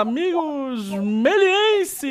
amigos melienses!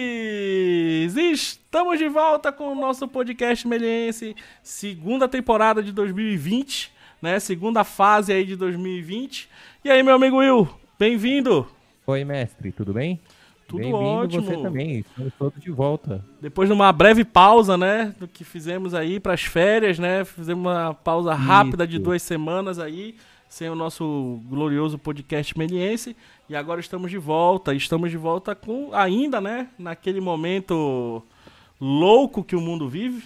Estamos de volta com o nosso podcast meliense, segunda temporada de 2020, né? Segunda fase aí de 2020. E aí, meu amigo Will, bem-vindo! Oi, mestre, tudo bem? Tudo ótimo. você também, estamos todos de volta. Depois de uma breve pausa, né, do que fizemos aí para as férias, né, fizemos uma pausa rápida Isso. de duas semanas aí, sem o nosso glorioso podcast meliense, e agora estamos de volta, estamos de volta com, ainda, né, naquele momento louco que o mundo vive,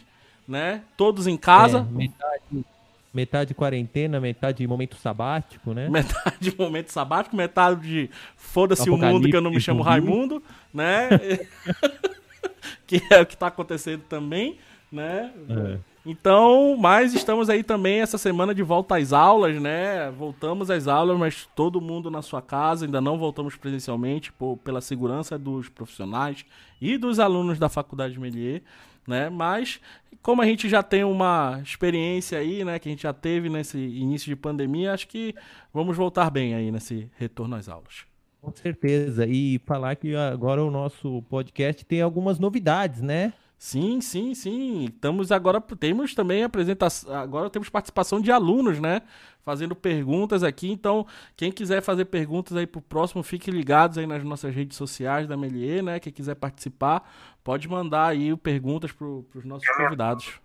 né, todos em casa. É, metade, Metade quarentena, metade momento sabático, né? Metade momento sabático, metade de foda-se o mundo que eu não me chamo Raimundo, né? que é o que está acontecendo também, né? É. Então, mas estamos aí também essa semana de volta às aulas, né? Voltamos às aulas, mas todo mundo na sua casa, ainda não voltamos presencialmente por, pela segurança dos profissionais e dos alunos da Faculdade de Melier né? Mas como a gente já tem uma experiência aí, né, que a gente já teve nesse início de pandemia, acho que vamos voltar bem aí nesse retorno às aulas. Com certeza. E falar que agora o nosso podcast tem algumas novidades, né? Sim, sim, sim. Estamos agora temos também apresentação, agora temos participação de alunos, né? Fazendo perguntas aqui. Então, quem quiser fazer perguntas aí pro próximo, fique ligados aí nas nossas redes sociais da Melier, né? Quem quiser participar, pode mandar aí perguntas para os nossos convidados.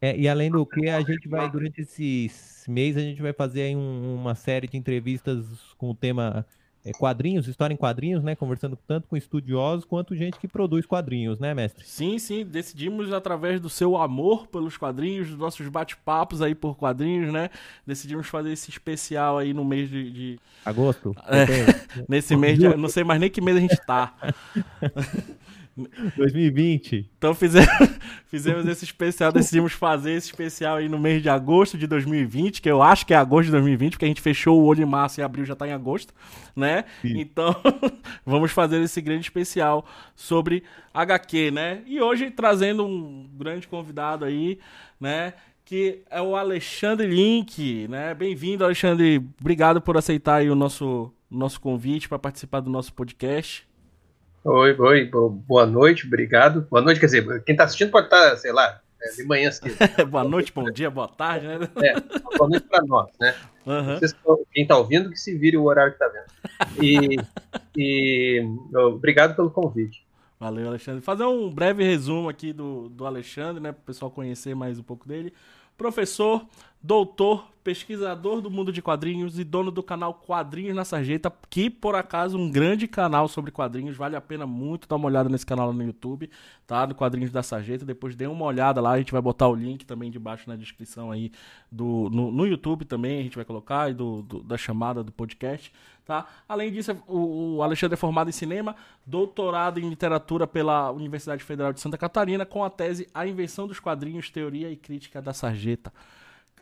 É, e além do que, a gente vai, durante esses meses, a gente vai fazer aí um, uma série de entrevistas com o tema é, quadrinhos, história em quadrinhos, né? Conversando tanto com estudiosos quanto gente que produz quadrinhos, né, mestre? Sim, sim. Decidimos, através do seu amor pelos quadrinhos, dos nossos bate-papos aí por quadrinhos, né? Decidimos fazer esse especial aí no mês de. de... Agosto? É, nesse mês de. Não sei mais nem que mês a gente tá. 2020. Então fizemos, fizemos esse especial, decidimos fazer esse especial aí no mês de agosto de 2020, que eu acho que é agosto de 2020, porque a gente fechou o olho em março e abril já tá em agosto, né? Sim. Então, vamos fazer esse grande especial sobre HQ, né? E hoje trazendo um grande convidado aí, né? Que é o Alexandre Link, né? Bem-vindo, Alexandre. Obrigado por aceitar aí o nosso, nosso convite para participar do nosso podcast. Oi, oi, boa noite, obrigado. Boa noite, quer dizer, quem está assistindo pode estar, tá, sei lá, é, de manhã cedo. boa noite, bom dia, boa tarde, né? É, boa noite para nós, né? Uhum. Vocês, quem está ouvindo, que se vire o horário que está vendo. E, e obrigado pelo convite. Valeu, Alexandre. Fazer um breve resumo aqui do, do Alexandre, né, para o pessoal conhecer mais um pouco dele. Professor, doutor, pesquisador do mundo de quadrinhos e dono do canal Quadrinhos na Sarjeta, que por acaso um grande canal sobre quadrinhos, vale a pena muito dar uma olhada nesse canal no YouTube, tá? Do Quadrinhos da Sarjeta, depois dê uma olhada lá, a gente vai botar o link também debaixo na descrição aí do no, no YouTube também, a gente vai colocar e do, do, da chamada do podcast, tá? Além disso, o, o Alexandre é formado em cinema, doutorado em literatura pela Universidade Federal de Santa Catarina com a tese A Invenção dos Quadrinhos, Teoria e Crítica da Sarjeta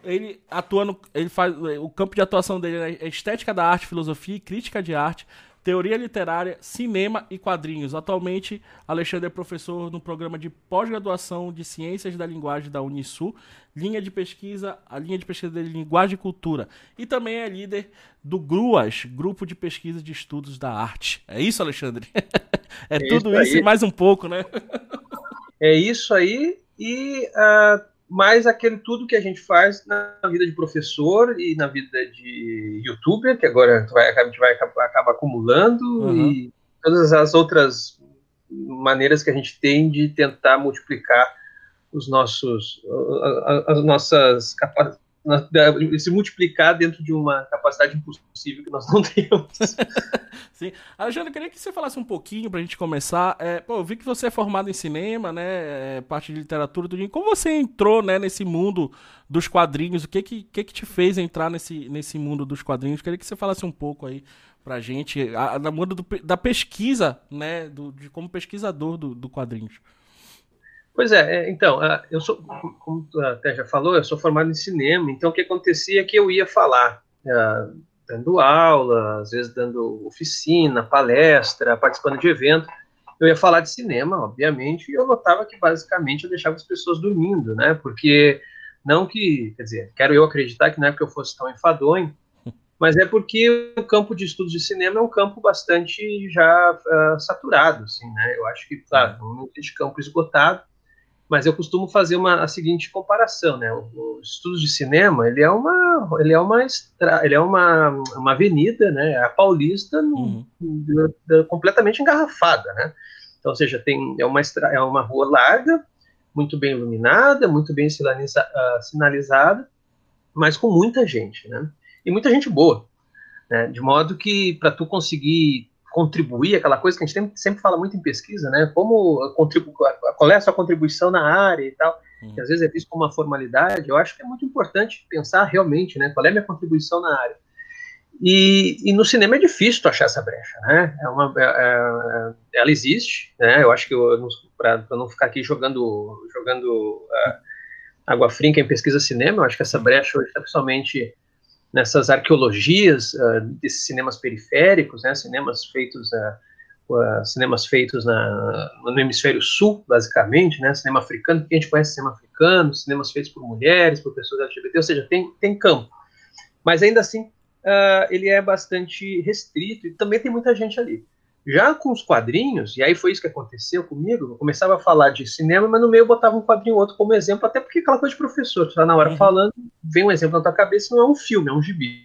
ele atua no. Ele faz, o campo de atuação dele é estética da arte, filosofia e crítica de arte, teoria literária, cinema e quadrinhos. Atualmente, Alexandre é professor no programa de pós-graduação de Ciências da Linguagem da Unisul, linha de pesquisa, a linha de pesquisa dele Linguagem e Cultura. E também é líder do GRUAS, Grupo de Pesquisa de Estudos da Arte. É isso, Alexandre? é, é, tudo isso, isso e mais um pouco, né? é isso aí e. Uh mas aquele tudo que a gente faz na vida de professor e na vida de youtuber, que agora a gente vai acabar, acumulando, uhum. e todas as outras maneiras que a gente tem de tentar multiplicar os nossos, as nossas capacidades se multiplicar dentro de uma capacidade impossível que nós não temos. Sim. Alexandre, eu queria que você falasse um pouquinho para a gente começar. É, pô, eu vi que você é formado em cinema, né? É, parte de literatura, tudo. Como você entrou né, nesse mundo dos quadrinhos? O que que, que que te fez entrar nesse, nesse mundo dos quadrinhos? Eu queria que você falasse um pouco aí pra gente, a, da mundo do, da pesquisa, né? Do, de como pesquisador do, do quadrinhos. Pois é, é, então, eu sou, como até já falou, eu sou formado em cinema, então o que acontecia é que eu ia falar, dando aula, às vezes dando oficina, palestra, participando de evento, eu ia falar de cinema, obviamente, e eu notava que basicamente eu deixava as pessoas dormindo, né, porque não que, quer dizer, quero eu acreditar que não é porque eu fosse tão enfadonho, mas é porque o campo de estudos de cinema é um campo bastante já uh, saturado, assim, né? Eu acho que, claro, não existe campo esgotado, mas eu costumo fazer uma, a seguinte comparação, né? Os estudos de cinema, ele é uma, ele é uma, ele é uma, uma avenida, né? A Paulista uhum. completamente engarrafada, né? Então, ou seja, tem é uma é uma rua larga, muito bem iluminada, muito bem sinaliza, uh, sinalizada, mas com muita gente, né? e muita gente boa. Né? De modo que, para tu conseguir contribuir, aquela coisa que a gente sempre, fala muito em pesquisa, né? Como contribu qual é a sua contribuição na área e tal, uhum. que às vezes é visto como uma formalidade, eu acho que é muito importante pensar realmente, né? Qual é a minha contribuição na área. E, e, no cinema é difícil tu achar essa brecha, né? É uma, é, é, ela existe, né? Eu acho que para não ficar aqui jogando, jogando uh, água fria em pesquisa cinema, eu acho que essa brecha hoje está principalmente nessas arqueologias uh, desses cinemas periféricos, né, cinemas feitos uh, uh, cinemas feitos na, no hemisfério sul, basicamente, né, cinema africano, que a gente conhece cinema africano, cinemas feitos por mulheres, por pessoas LGBT, ou seja, tem, tem campo. Mas ainda assim, ele é bastante restrito e também tem muita gente ali. Já com os quadrinhos, e aí foi isso que aconteceu comigo, eu começava a falar de cinema, mas no meio eu botava um quadrinho ou outro como exemplo, até porque aquela coisa de professor, tu tá na hora uhum. falando, vem um exemplo na tua cabeça, não é um filme, é um gibi.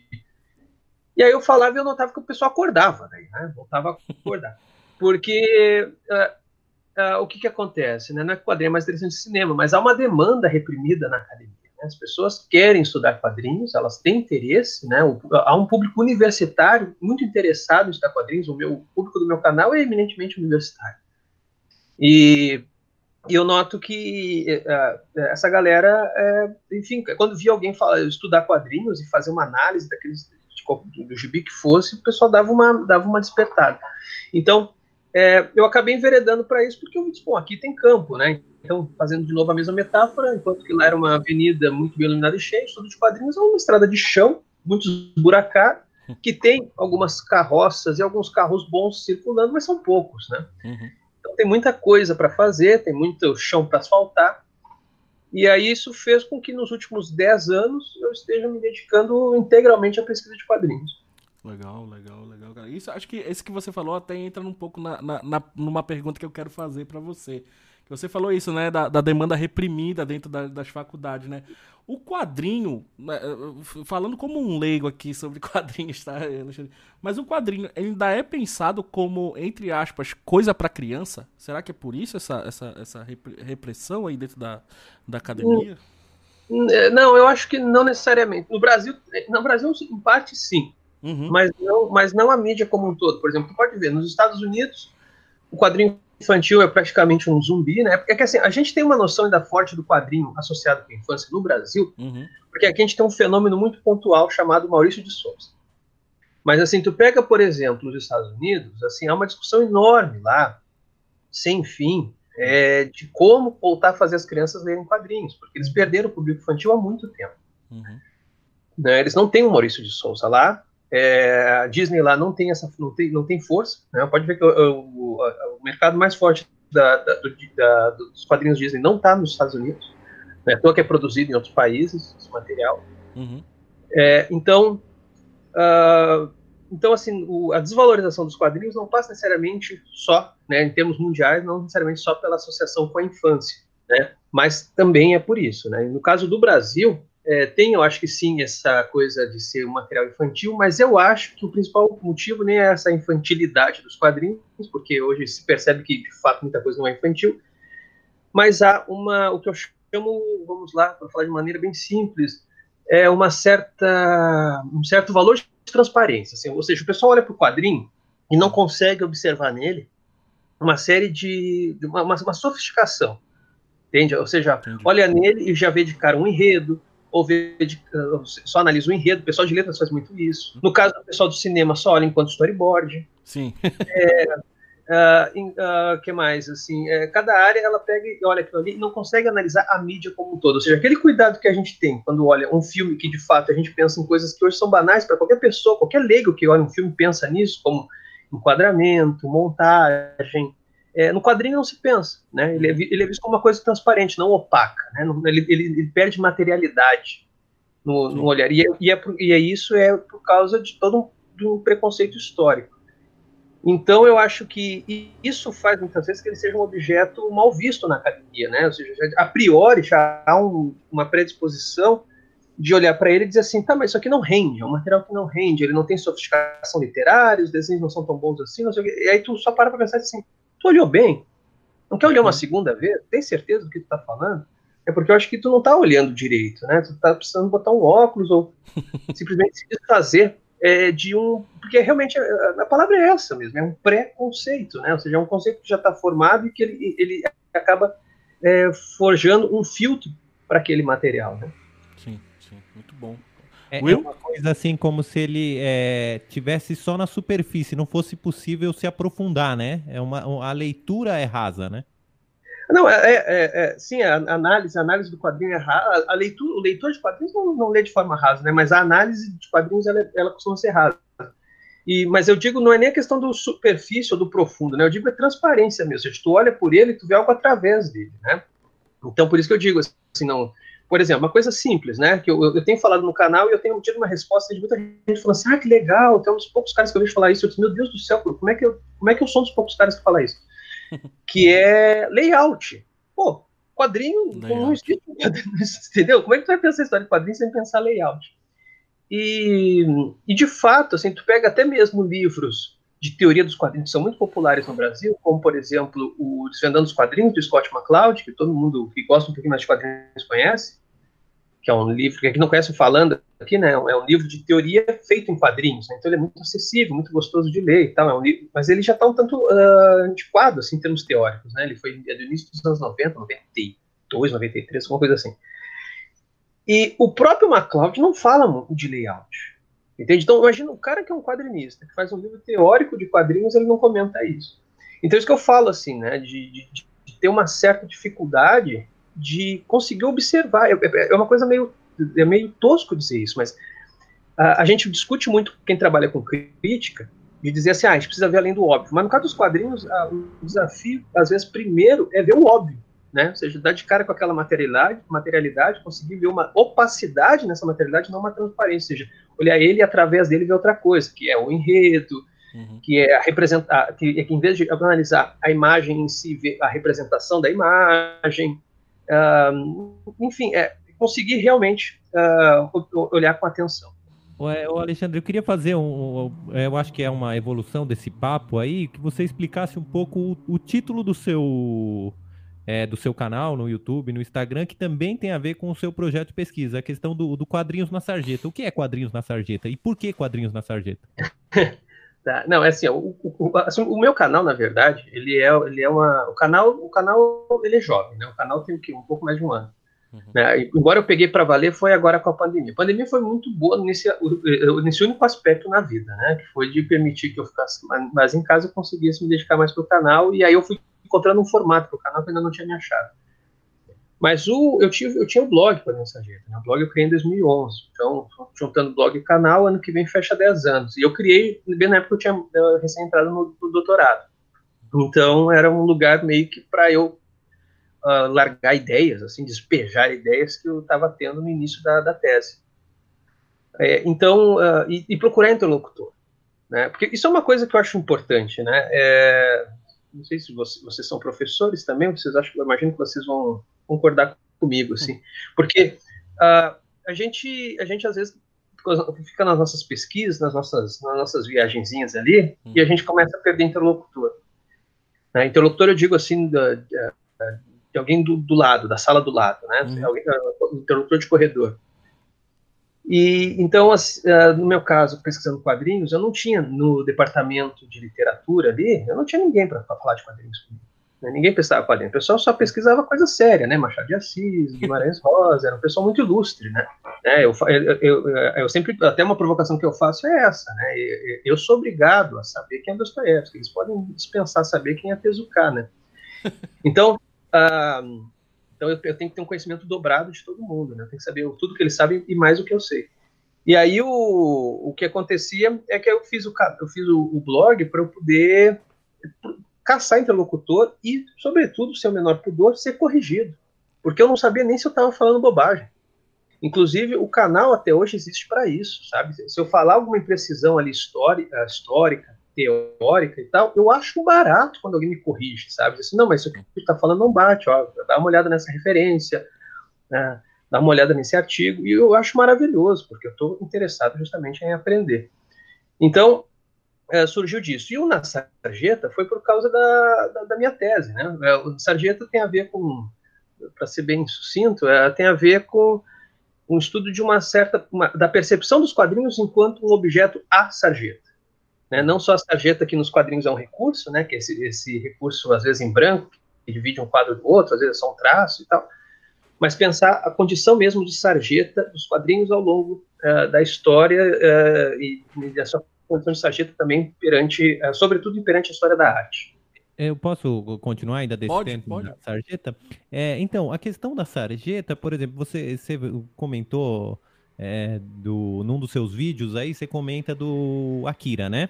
E aí eu falava e eu notava que o pessoal acordava, né? Voltava a acordar. Porque uh, uh, o que que acontece, né? Não é que quadrinho é mais interessante de cinema, mas há uma demanda reprimida na academia. Né? As pessoas querem estudar quadrinhos, elas têm interesse, né? há um público universitário muito interessado em estudar quadrinhos. O meu o público do meu canal é eminentemente universitário. E, eu noto que uh, essa galera, uh, enfim, quando via alguém falar, estudar quadrinhos e fazer uma análise daqueles do gibi que fosse, o pessoal dava uma, dava uma despertada. Então, é, eu acabei enveredando para isso porque eu disse, bom, aqui tem campo, né? Então, fazendo de novo a mesma metáfora, enquanto que lá era uma avenida muito bem iluminada e cheia, estudo de quadrinhos é uma estrada de chão, muito esburacada, que tem algumas carroças e alguns carros bons circulando, mas são poucos, né? Uhum. Então tem muita coisa para fazer, tem muito chão para asfaltar, e aí isso fez com que nos últimos 10 anos eu esteja me dedicando integralmente à pesquisa de quadrinhos. Legal, legal, legal. Isso, acho que esse que você falou até entra um pouco na, na, na numa pergunta que eu quero fazer para você. Você falou isso, né, da, da demanda reprimida dentro da, das faculdades, né? O quadrinho, né, falando como um leigo aqui sobre quadrinhos, tá, Mas o quadrinho ainda é pensado como, entre aspas, coisa para criança? Será que é por isso essa, essa, essa repressão aí dentro da, da academia? Não, eu acho que não necessariamente. No Brasil, no Brasil em parte sim, uhum. mas, não, mas não a mídia como um todo. Por exemplo, tu pode ver, nos Estados Unidos, o quadrinho infantil é praticamente um zumbi, né? Porque assim, a gente tem uma noção ainda forte do quadrinho associado com a infância no Brasil, uhum. porque aqui a gente tem um fenômeno muito pontual chamado Maurício de Souza. Mas assim, tu pega, por exemplo, os Estados Unidos, assim, há uma discussão enorme lá, sem fim, é, de como voltar a fazer as crianças lerem quadrinhos, porque eles perderam o público infantil há muito tempo. Uhum. Né, eles não têm o Maurício de Souza lá, é, a Disney lá não tem essa não tem, não tem força. Né? Pode ver que o, o, o mercado mais forte da, da, do, da, dos quadrinhos Disney não está nos Estados Unidos. Né? Então, que é produzido em outros países, esse material. Uhum. É, então, uh, então assim, o, a desvalorização dos quadrinhos não passa necessariamente só, né, em termos mundiais, não necessariamente só pela associação com a infância, né? Mas também é por isso, né? No caso do Brasil, é, tem, eu acho que sim, essa coisa de ser um material infantil, mas eu acho que o principal motivo nem é essa infantilidade dos quadrinhos, porque hoje se percebe que de fato muita coisa não é infantil, mas há uma, o que eu chamo, vamos lá, para falar de maneira bem simples, é uma certa, um certo valor de transparência. Assim, ou seja, o pessoal olha para o quadrinho e não consegue observar nele uma série de. uma, uma sofisticação. Entende? Ou seja, Entendi. olha nele e já vê de cara um enredo, ou ver de, uh, só analisa o enredo, o pessoal de letras faz muito isso. No caso do pessoal do cinema, só olha enquanto storyboard. Sim. é, uh, uh, que mais? Assim, é, cada área ela pega e olha aquilo ali e não consegue analisar a mídia como um todo. Ou seja, aquele cuidado que a gente tem quando olha um filme que de fato a gente pensa em coisas que hoje são banais para qualquer pessoa, qualquer leigo que olha um filme pensa nisso, como enquadramento, montagem, é, no quadrinho não se pensa, né? Ele é, ele é, visto como uma coisa transparente, não opaca, né? Ele, ele, ele, perde materialidade. no, no olhar. E, é, e, é, e é isso é por causa de todo um, um preconceito histórico. Então, eu acho que isso faz muitas vezes que ele seja um objeto mal visto na academia, né? Ou seja, a priori já há um, uma predisposição de olhar para ele e dizer assim, tá, mas isso aqui não rende, é um material que não rende, ele não tem sofisticação literária, os desenhos não são tão bons assim, não sei o quê. E aí tu só para para pensar assim, tu olhou bem? Não quer olhar uma segunda vez? Tem certeza do que tu tá falando? É porque eu acho que tu não tá olhando direito, né? Tu tá precisando botar um óculos ou simplesmente se desfazer é, de um. Porque realmente a, a, palavra é essa mesmo, é um pré-conceito, né? Ou seja, é um conceito que já está formado e que ele, ele acaba é, forjando um filtro para aquele material, né? Sim, sim, muito bom. É, é, uma coisa assim como se ele é, tivesse só na superfície, não fosse possível se aprofundar, né? É uma, a leitura é rasa, né? Não, é, é, é, sim, a análise, a análise do quadrinho é rasa. A leitura, o leitor de quadrinhos não, não lê de forma rasa, né? Mas a análise de quadrinhos ela, ela costuma ser rasa. E, mas eu digo, não é nem a questão do superfície ou do profundo, né? Eu digo é transparência mesmo. Seja, tu olha por ele, tu vê algo através dele, né? Então, por isso que eu digo assim, não. Por exemplo, uma coisa simples, né? Que eu, eu tenho falado no canal e eu tenho tido uma resposta de muita gente falando assim: ah, que legal, tem uns poucos caras que eu vejo falar isso. Eu disse, meu Deus do céu, como é que eu, como é que eu sou um dos poucos caras que fala isso? que é layout. Pô, quadrinho não existe, entendeu? Como é que tu vai pensar a história de quadrinho sem pensar layout? E, e de fato, assim, tu pega até mesmo livros de teoria dos quadrinhos que são muito populares no Brasil, como por exemplo o Desvendando os Quadrinhos do Scott McCloud, que todo mundo que gosta um pouquinho mais de quadrinhos conhece, que é um livro que não conhece falando aqui, né? É um livro de teoria feito em quadrinhos, né? então ele é muito acessível, muito gostoso de ler e tal. É um livro, mas ele já está um tanto uh, antiquado assim, em termos teóricos, né? Ele foi é do início dos anos 90, 92, 93, alguma coisa assim. E o próprio MacLeod não fala muito de layout. Entende? Então, imagina o cara que é um quadrinista, que faz um livro teórico de quadrinhos, ele não comenta isso. Então, isso que eu falo, assim, né, de, de, de ter uma certa dificuldade de conseguir observar. É, é, uma coisa meio, é meio tosco dizer isso, mas a, a, gente discute muito quem trabalha com crítica de dizer assim, ah, a gente precisa ver além do óbvio. Mas no caso dos quadrinhos, a, o desafio, às vezes, primeiro é ver o óbvio, né? Ou seja, dar de cara com aquela materialidade, materialidade, conseguir ver uma opacidade nessa materialidade, não uma transparência. Ou seja, olhar ele e através dele ver outra coisa, que é o enredo, uhum. que é a representar, que, é que em vez de analisar a imagem em si, ver a representação da imagem, Uh, enfim, é, conseguir realmente uh, olhar com atenção. O Alexandre, eu queria fazer um. Eu acho que é uma evolução desse papo aí, que você explicasse um pouco o, o título do seu, é, do seu canal no YouTube, no Instagram, que também tem a ver com o seu projeto de pesquisa, a questão do, do quadrinhos na sarjeta. O que é quadrinhos na sarjeta e por que quadrinhos na sarjeta? Tá? Não, é assim, o, o, assim, o, meu canal, na verdade, ele é, ele é uma. O canal, o canal ele é jovem, né? O canal tem o quê? Um pouco mais de um ano. Uhum. Né? Embora eu peguei para valer, foi agora com a pandemia. A pandemia foi muito boa nesse, nesse único aspecto na vida, né? Que foi de permitir que eu ficasse mais em casa, eu conseguisse me dedicar mais para o canal, e aí eu fui encontrando um formato para o canal que ainda não tinha me achado. Mas o, eu, tive, eu tinha um blog para Mensageiro. Né? O blog eu criei em 2011. Então, juntando blog e canal, ano que vem fecha 10 anos. E eu criei, bem na época eu tinha recém entrado no, no, doutorado. Então, era um lugar meio que para eu uh, largar ideias, assim, despejar ideias que eu estava tendo no início da, da tese. É, então, uh, e, e, procurar interlocutor. Né? Porque isso é uma coisa que eu acho importante. Né? É, não sei se você, vocês são professores também, vocês acham, eu imagino que vocês vão concordar comigo, assim, porque uh, a gente, a gente às vezes fica nas nossas pesquisas, nas nossas, nas nossas viagenzinhas ali, hum. e a gente começa a perder interlocutor. Né? Interlocutor eu digo assim, da, de, de, alguém do, do, lado, da sala do lado, né? Hum. Alguém, interlocutor de corredor. E então, uh, no meu caso, pesquisando quadrinhos, eu não tinha no departamento de literatura ali, eu não tinha ninguém para falar de quadrinhos comigo. Né? Ninguém pesquisava quadrinhos. O pessoal só pesquisava coisa séria, né? Machado de Assis, Guimarães Rosa, era um pessoal muito ilustre, né? É, eu, eu, eu, eu, sempre, até uma provocação que eu faço é essa, né? Eu, sou obrigado a saber quem é Dostoiévski. Eles podem dispensar saber quem é Tezuka, né? Então, uh, então eu, tenho que ter um conhecimento dobrado de todo mundo, né? Eu tenho que saber tudo que eles sabem e mais o que eu sei. E aí o, o que acontecia é que eu fiz o, eu fiz o, o blog para eu poder caçar interlocutor e, sobretudo, seu menor pudor, ser corrigido. Porque eu não sabia nem se eu estava falando bobagem. Inclusive, o canal até hoje existe para isso, sabe? Se eu falar alguma imprecisão ali histórica, histórica, teórica e tal, eu acho barato quando alguém me corrige, sabe? Assim, não, mas isso que você está falando não bate, ó, dá uma olhada nessa referência, né? dá uma olhada nesse artigo, e eu acho maravilhoso, porque eu estou interessado justamente em aprender. Então, é, surgiu disso. E o na sarjeta foi por causa da, da, da, minha tese, né? É, o sarjeta tem a ver com, para ser bem sucinto, é, tem a ver com um estudo de uma certa uma, da percepção dos quadrinhos enquanto um objeto a sarjeta. Né? Não só a sarjeta que nos quadrinhos é um recurso, né? que esse, esse recurso às vezes em branco que divide um quadro do outro, às vezes é só um traço e tal, mas pensar a condição mesmo de sarjeta dos quadrinhos ao longo uh, da história uh, e, e a sua condição de sarjeta também perante, uh, sobretudo perante a história da arte. Eu posso continuar ainda desse pode, tempo pode. da sarjeta? É, então, a questão da sarjeta, por exemplo, você, você comentou é, do, num dos seus vídeos aí, você comenta do Akira, né?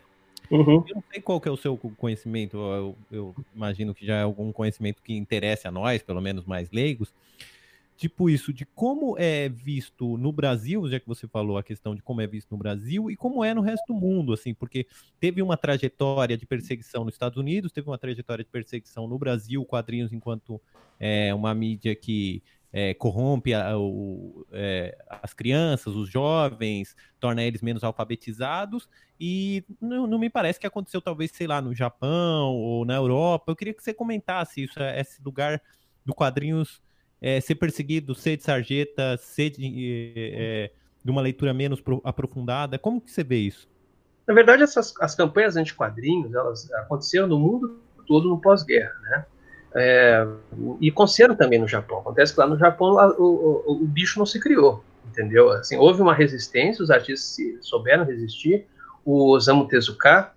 Uhum. Eu não sei qual que é o seu conhecimento, eu, eu, imagino que já é algum conhecimento que interesse a nós, pelo menos mais leigos, tipo isso, de como é visto no Brasil, já que você falou a questão de como é visto no Brasil e como é no resto do mundo, assim, porque teve uma trajetória de perseguição nos Estados Unidos, teve uma trajetória de perseguição no Brasil, quadrinhos enquanto é, uma mídia que é, corrompe a, o, é, as crianças, os jovens, torna eles menos alfabetizados, e não, não, me parece que aconteceu talvez, sei lá, no Japão ou na Europa. Eu queria que você comentasse isso, esse lugar do quadrinhos é, ser perseguido, ser de sarjeta, ser de, é, de uma leitura menos aprofundada? Como que você vê isso? Na verdade, essas as campanhas anti-quadrinhos, elas aconteceram no mundo todo no pós-guerra, né? É, e aconteceram também no Japão. Acontece que lá no Japão lá, o, o, o, bicho não se criou, entendeu? Assim, houve uma resistência, os artistas souberam resistir. O Osamu Tezuka,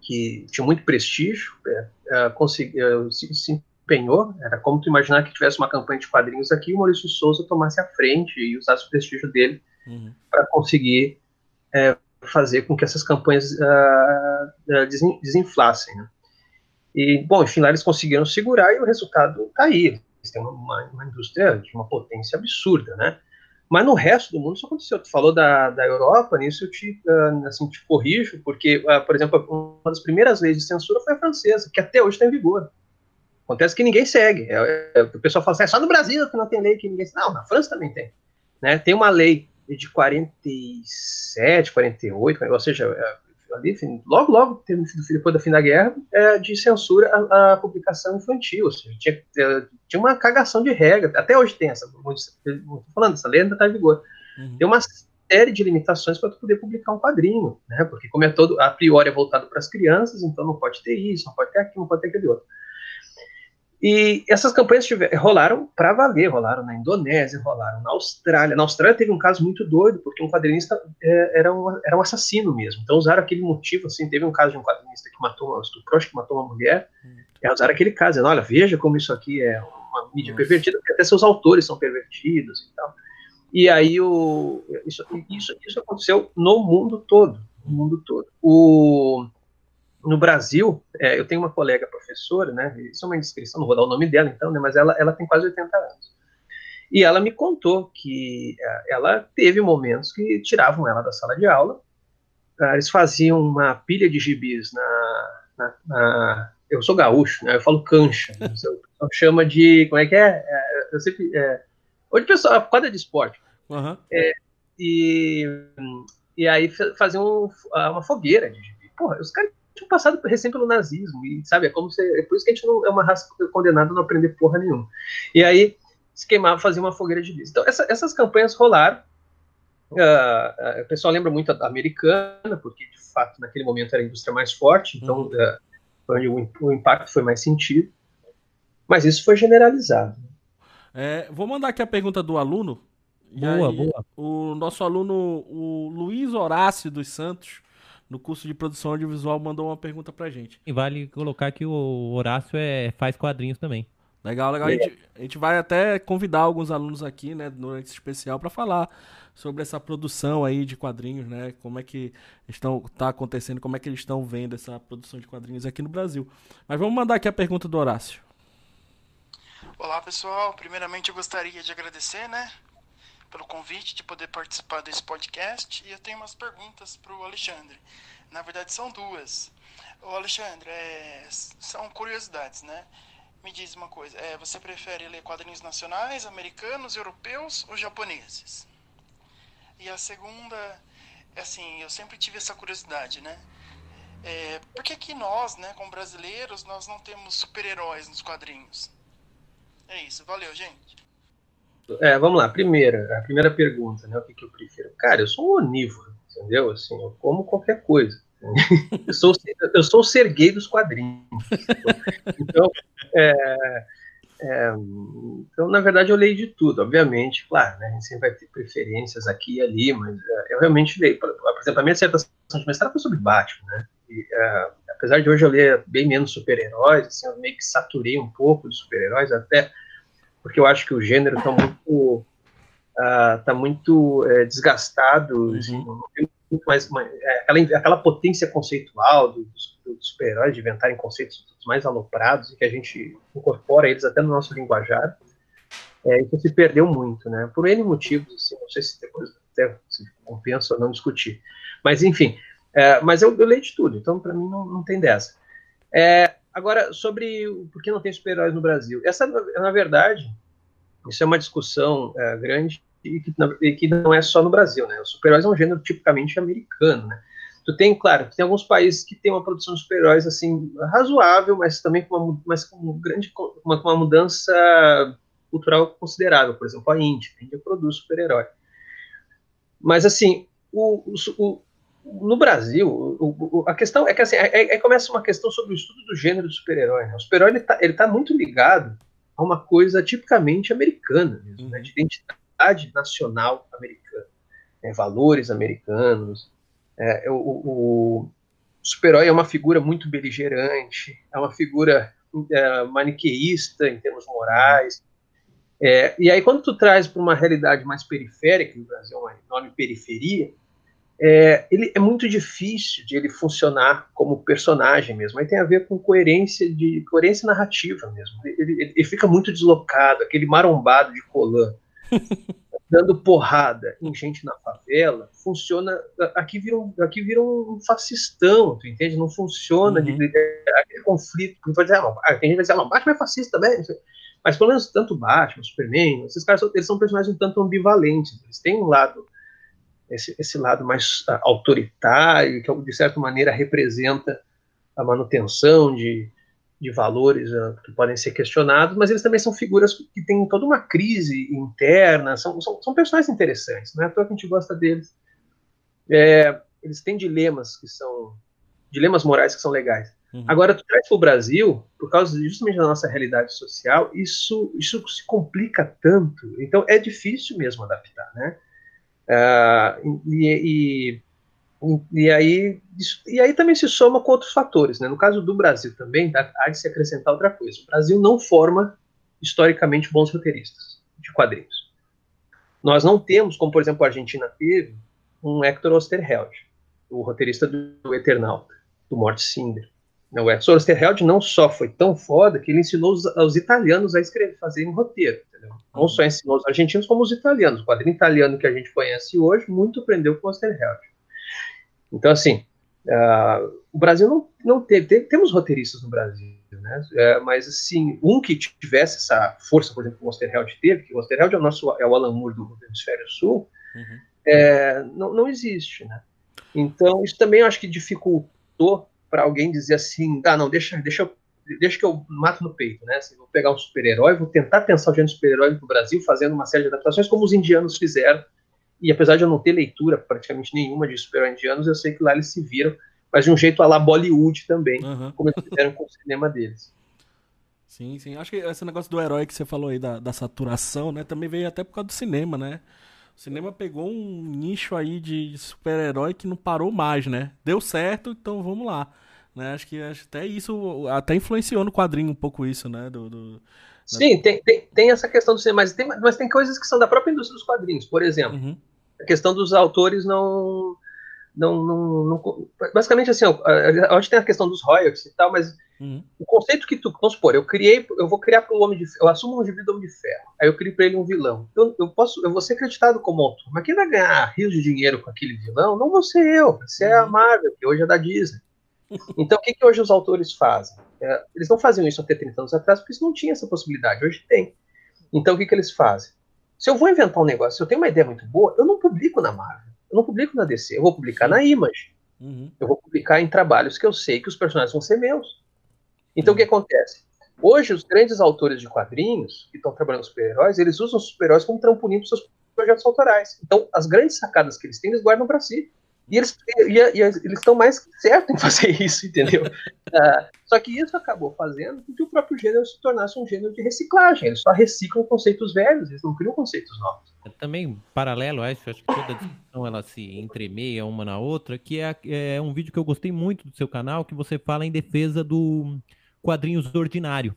que tinha muito prestígio, é, é, conseguiu, se, se empenhou, era como tu imaginar que tivesse uma campanha de quadrinhos aqui e o Maurício Souza tomasse a frente e usasse o prestígio dele uhum. para conseguir é, fazer com que essas campanhas uh, desinflassem. Né? E, bom, enfim, lá eles conseguiram segurar e o resultado está aí. Eles têm uma, uma, indústria de uma potência absurda, né? Mas no resto do mundo isso aconteceu. Tu falou da, da Europa, nisso eu te, uh, assim, te corrijo, porque, uh, por exemplo, uma das primeiras leis de censura foi a francesa, que até hoje está em vigor. Acontece que ninguém segue. É, é, o pessoal fala assim, é só no Brasil que não tem lei que ninguém segue. Não, na França também tem. Né? Tem uma lei de 47, 48, ou seja, é, ali, logo, logo, depois do fim da guerra, é, de censura a, a publicação infantil. Ou seja, tinha, é, tinha uma cagação de regra. Até hoje tem essa. Estou falando, essa lei ainda está em vigor. Uhum. Tem uma série de limitações para poder publicar um quadrinho, né? Porque como é todo, a priori é voltado para as crianças, então não pode ter isso, não pode ter aquilo, não pode ter aquele outro. E essas campanhas tiver, rolaram para valer, rolaram na Indonésia, rolaram na Austrália. Na Austrália teve um caso muito doido, porque um quadrinista é, era, um, era um assassino mesmo. Então usaram aquele motivo, assim, teve um caso de um quadrinista que matou, um estuprou, que matou uma mulher, hum. e usaram aquele caso, dizendo, olha, veja como isso aqui é uma mídia Nossa. pervertida, porque até seus autores são pervertidos e tal. E aí o, isso, isso, isso aconteceu no mundo todo, no mundo todo. O, no Brasil, é, eu tenho uma colega professora, né? Isso é uma indiscrição, não vou dar o nome dela então, né? Mas ela, ela tem quase 80 anos. E ela me contou que é, ela teve momentos que tiravam ela da sala de aula, ah, eles faziam uma pilha de gibis na, na, na eu sou gaúcho, né? Eu falo cancha. Né? O pessoal chama de. Como é que é? é eu sempre. É, hoje o pessoal. Quadra de esporte. Uhum. É, e, e aí faziam uma fogueira de gibi. Porra, os caras tinham passado recém pelo nazismo, e sabe, é como se, é por isso que a gente não é uma raça condenada a não aprender porra nenhuma. E aí se queimava, fazia uma fogueira de lixo. Então essa, essas campanhas rolaram, uh, uh, o pessoal lembra muito da americana, porque de fato naquele momento era a indústria mais forte, então uhum. uh, onde o, o, impacto foi mais sentido, mas isso foi generalizado. É, vou mandar aqui a pergunta do aluno. Boa, aí, boa. O nosso aluno, o Luiz Horácio dos Santos, no curso de produção audiovisual, mandou uma pergunta pra gente. E vale colocar que o Horácio é, faz quadrinhos também. Legal, legal. A gente, a gente vai até convidar alguns alunos aqui, né, durante esse especial, para falar sobre essa produção aí de quadrinhos, né? Como é que estão tá acontecendo, como é que eles estão vendo essa produção de quadrinhos aqui no Brasil. Mas vamos mandar aqui a pergunta do Horácio. Olá, pessoal. Primeiramente eu gostaria de agradecer, né, pelo convite de poder participar desse podcast. E eu tenho umas perguntas para o Alexandre. Na verdade, são duas. O Alexandre, é, são curiosidades, né? Me diz uma coisa, é, você prefere ler quadrinhos nacionais, americanos, europeus ou japoneses? E a segunda, é assim, eu sempre tive essa curiosidade, né? É, por que, que nós, né, como brasileiros, nós não temos super-heróis nos quadrinhos? É isso, valeu, gente. É, vamos lá, primeira, a primeira pergunta, né, o que, que eu prefiro? Cara, eu sou um onívoro, entendeu? Assim, eu como qualquer coisa. Eu sou, eu sou o ser gay dos quadrinhos. Então, é, é, então, na verdade, eu leio de tudo, obviamente, claro, né, a gente sempre vai ter preferências aqui e ali, mas é, eu realmente leio. Por, por exemplo, a minha dissertação de mestrado foi sobre Batman, né? E, é, apesar de hoje eu ler bem menos super-heróis, assim, eu meio que saturei um pouco de super-heróis, até porque eu acho que o gênero está muito, uh, tá muito é, desgastado, uhum. assim, muito mais, é, aquela, aquela potência conceitual dos, dos super-heróis de inventarem conceitos mais aloprados e que a gente incorpora eles até no nosso linguajar, é, isso se perdeu muito, né? Por N motivos, assim, não sei se depois até se compensa ou não discutir. Mas, enfim, é, mas eu, eu, leio de tudo, então para mim não, não tem dessa. É, agora, sobre por que não tem super-heróis no Brasil. Essa, na verdade, isso é uma discussão é, grande e que, e que, não é só no Brasil, né? Os super-heróis é um gênero tipicamente americano, né? Tu tem, claro, tu tem alguns países que têm uma produção de super-heróis assim razoável, mas também com uma, mas com um grande uma, uma mudança cultural considerável. Por exemplo, a Índia, a Índia produz super-herói. Mas assim, o, o, no Brasil, o, a questão é que assim, é, é, começa uma questão sobre o estudo do gênero do super-herói. Né? O super-herói ele está tá muito ligado a uma coisa tipicamente americana, mesmo, né? de identidade nacional americana, né? valores americanos. É, o, o super-herói é uma figura muito beligerante, é uma figura é, maniqueísta em termos morais. É, e aí, quando tu traz para uma realidade mais periférica, no Brasil é uma enorme periferia, é, ele é muito difícil de ele funcionar como personagem mesmo. Aí tem a ver com coerência de coerência narrativa mesmo. Ele, ele, ele fica muito deslocado, aquele marombado de Colan dando porrada em gente na favela, funciona. Aqui vira um, aqui vira um fascistão, tu entende? Não funciona uhum. de, aquele conflito. Vai dizer, ah, ah, tem gente que vai dizer, ah, Batman é fascista também. Mas pelo menos tanto Batman, Superman, esses caras eles são personagens um tanto ambivalentes. Eles têm um lado esse, esse lado mais uh, autoritário, que de certa maneira representa a manutenção de, de valores uh, que podem ser questionados, mas eles também são figuras que têm toda uma crise interna, são, são, são personagens interessantes, não é à toa que a gente gosta deles. É, eles têm dilemas que são dilemas morais que são legais. Uhum. Agora, tu traz para o Brasil, por causa justamente da nossa realidade social, isso, isso se complica tanto. Então, é difícil mesmo adaptar, né? Uh, e, e, e, aí, e aí também se soma com outros fatores. Né? No caso do Brasil também, há de se acrescentar outra coisa. O Brasil não forma historicamente bons roteiristas de quadrinhos. Nós não temos, como por exemplo a Argentina teve, um Hector Osterheld, o roteirista do Eternauta, do Morte Cinder. O Hector Osterheld não só foi tão foda que ele ensinou os, os italianos a escrever, fazerem roteiro. Não só ensinou os argentinos, como os italianos. O quadrinho italiano que a gente conhece hoje muito aprendeu com Osterheld. Então, assim, uh, o Brasil não, não teve, teve, Temos roteiristas no Brasil, né? É, mas, assim, um que tivesse essa força, por exemplo, que o Osterheld teve, que o Osterheld é o, nosso, é o Alan Moore do, do Hemisfério Sul, uhum. é, não, não existe, né? Então, isso também eu acho que dificultou para alguém dizer assim, ah, não, deixa, deixa eu deixa que eu mato no peito, né? Assim, vou pegar um super-herói, vou tentar pensar o gênero super-herói no Brasil, fazendo uma série de adaptações, como os indianos fizeram. E apesar de eu não ter leitura praticamente nenhuma de super-herói indianos, eu sei que lá eles se viram, mas de um jeito a lá Bollywood também, uhum. como eles fizeram com o cinema deles. Sim, sim. Acho que esse negócio do herói que você falou aí, da, da saturação, né, também veio até por causa do cinema, né? O cinema pegou um nicho aí de super-herói que não parou mais, né? Deu certo, então vamos lá. Né? Acho que acho até isso até influenciou no quadrinho um pouco isso, né? Do, do Sim, tem, tem, tem, essa questão do cinema, mas tem, mas tem coisas que são da própria indústria dos quadrinhos. Por exemplo, uhum. a questão dos autores não não, não, não, basicamente assim, a gente tem a questão dos royalties e tal, mas uhum. o conceito que tu, vamos supor, eu criei, eu vou criar para o homem de, eu assumo um do homem de ferro, aí eu crio para ele um vilão, eu, eu posso, eu vou ser acreditado como autor, mas quem vai ganhar rios de dinheiro com aquele vilão, não vou ser eu, vai ser a uhum. Marvel, que hoje é da Disney. Então, o que, que hoje os autores fazem? É, eles não faziam isso até 30 anos atrás, porque isso não tinha essa possibilidade, hoje tem. Então, o que, que eles fazem? Se eu vou inventar um negócio, se eu tenho uma ideia muito boa, eu não publico na Marvel. Eu não publico na DC, eu vou publicar na Image. Uhum. Eu vou publicar em trabalhos que eu sei que os personagens vão ser meus. Então uhum. o que acontece? Hoje, os grandes autores de quadrinhos que estão trabalhando com super-heróis, eles usam os super-heróis como trampolim para seus projetos autorais. Então, as grandes sacadas que eles têm, eles guardam para si. E eles e, e, eles estão mais certos em fazer isso, entendeu? uh, só que isso acabou fazendo com que o próprio gênero se tornasse um gênero de reciclagem. Eles só reciclam conceitos velhos, eles não criam conceitos novos. É também, paralelo a isso, acho que toda discussão ela se entremeia uma na outra, que é, é um vídeo que eu gostei muito do seu canal, que você fala em defesa do quadrinhos ordinário.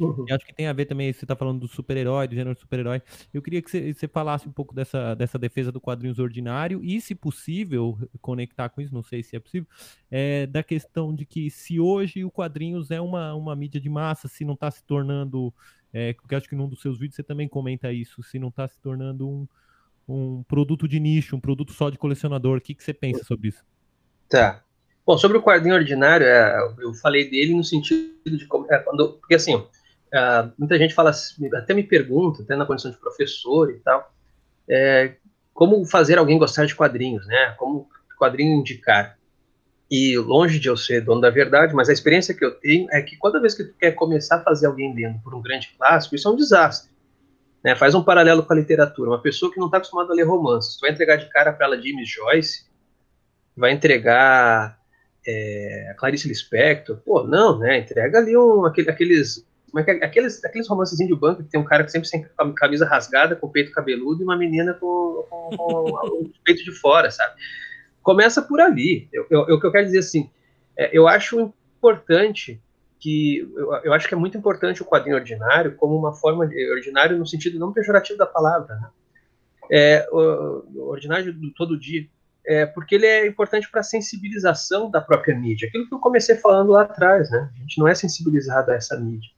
Uhum. Eu acho que tem a ver também, você está falando do super-herói, do gênero super-herói. Eu queria que você, você, falasse um pouco dessa, dessa defesa do quadrinhos ordinário e, se possível, conectar com isso, não sei se é possível, é, da questão de que se hoje o quadrinhos é uma, uma mídia de massa, se não está se tornando, é, porque acho que num dos seus vídeos você também comenta isso, se não está se tornando um, um produto de nicho, um produto só de colecionador. O que, que você pensa sobre isso? Tá. Bom, sobre o quadrinho ordinário, é, eu falei dele no sentido de é, quando, porque assim, Uh, muita gente fala, até me pergunta, até na condição de professor e tal, é, como fazer alguém gostar de quadrinhos, né? Como quadrinho indicar. E longe de eu ser dono da verdade, mas a experiência que eu tenho é que toda vez que tu quer começar a fazer alguém lendo por um grande clássico, isso é um desastre. Né? Faz um paralelo com a literatura. Uma pessoa que não está acostumada a ler romances, tu vai entregar de cara para ela James Joyce, vai entregar é, Clarice Lispector, pô, não, né? Entrega ali um, aquele, aqueles como é que? Aqueles, aqueles romances de banco que tem um cara que sempre sem camisa rasgada, com o peito cabeludo, e uma menina com, com, com o peito de fora, sabe? Começa por ali. Eu, o que eu quero dizer assim, é, eu acho importante que eu, eu, acho que é muito importante o quadrinho ordinário como uma forma de ordinário no sentido não pejorativo da palavra, né? É, o ordinário do todo dia, é, porque ele é importante para a sensibilização da própria mídia. Aquilo que eu comecei falando lá atrás, né? A gente não é sensibilizado a essa mídia.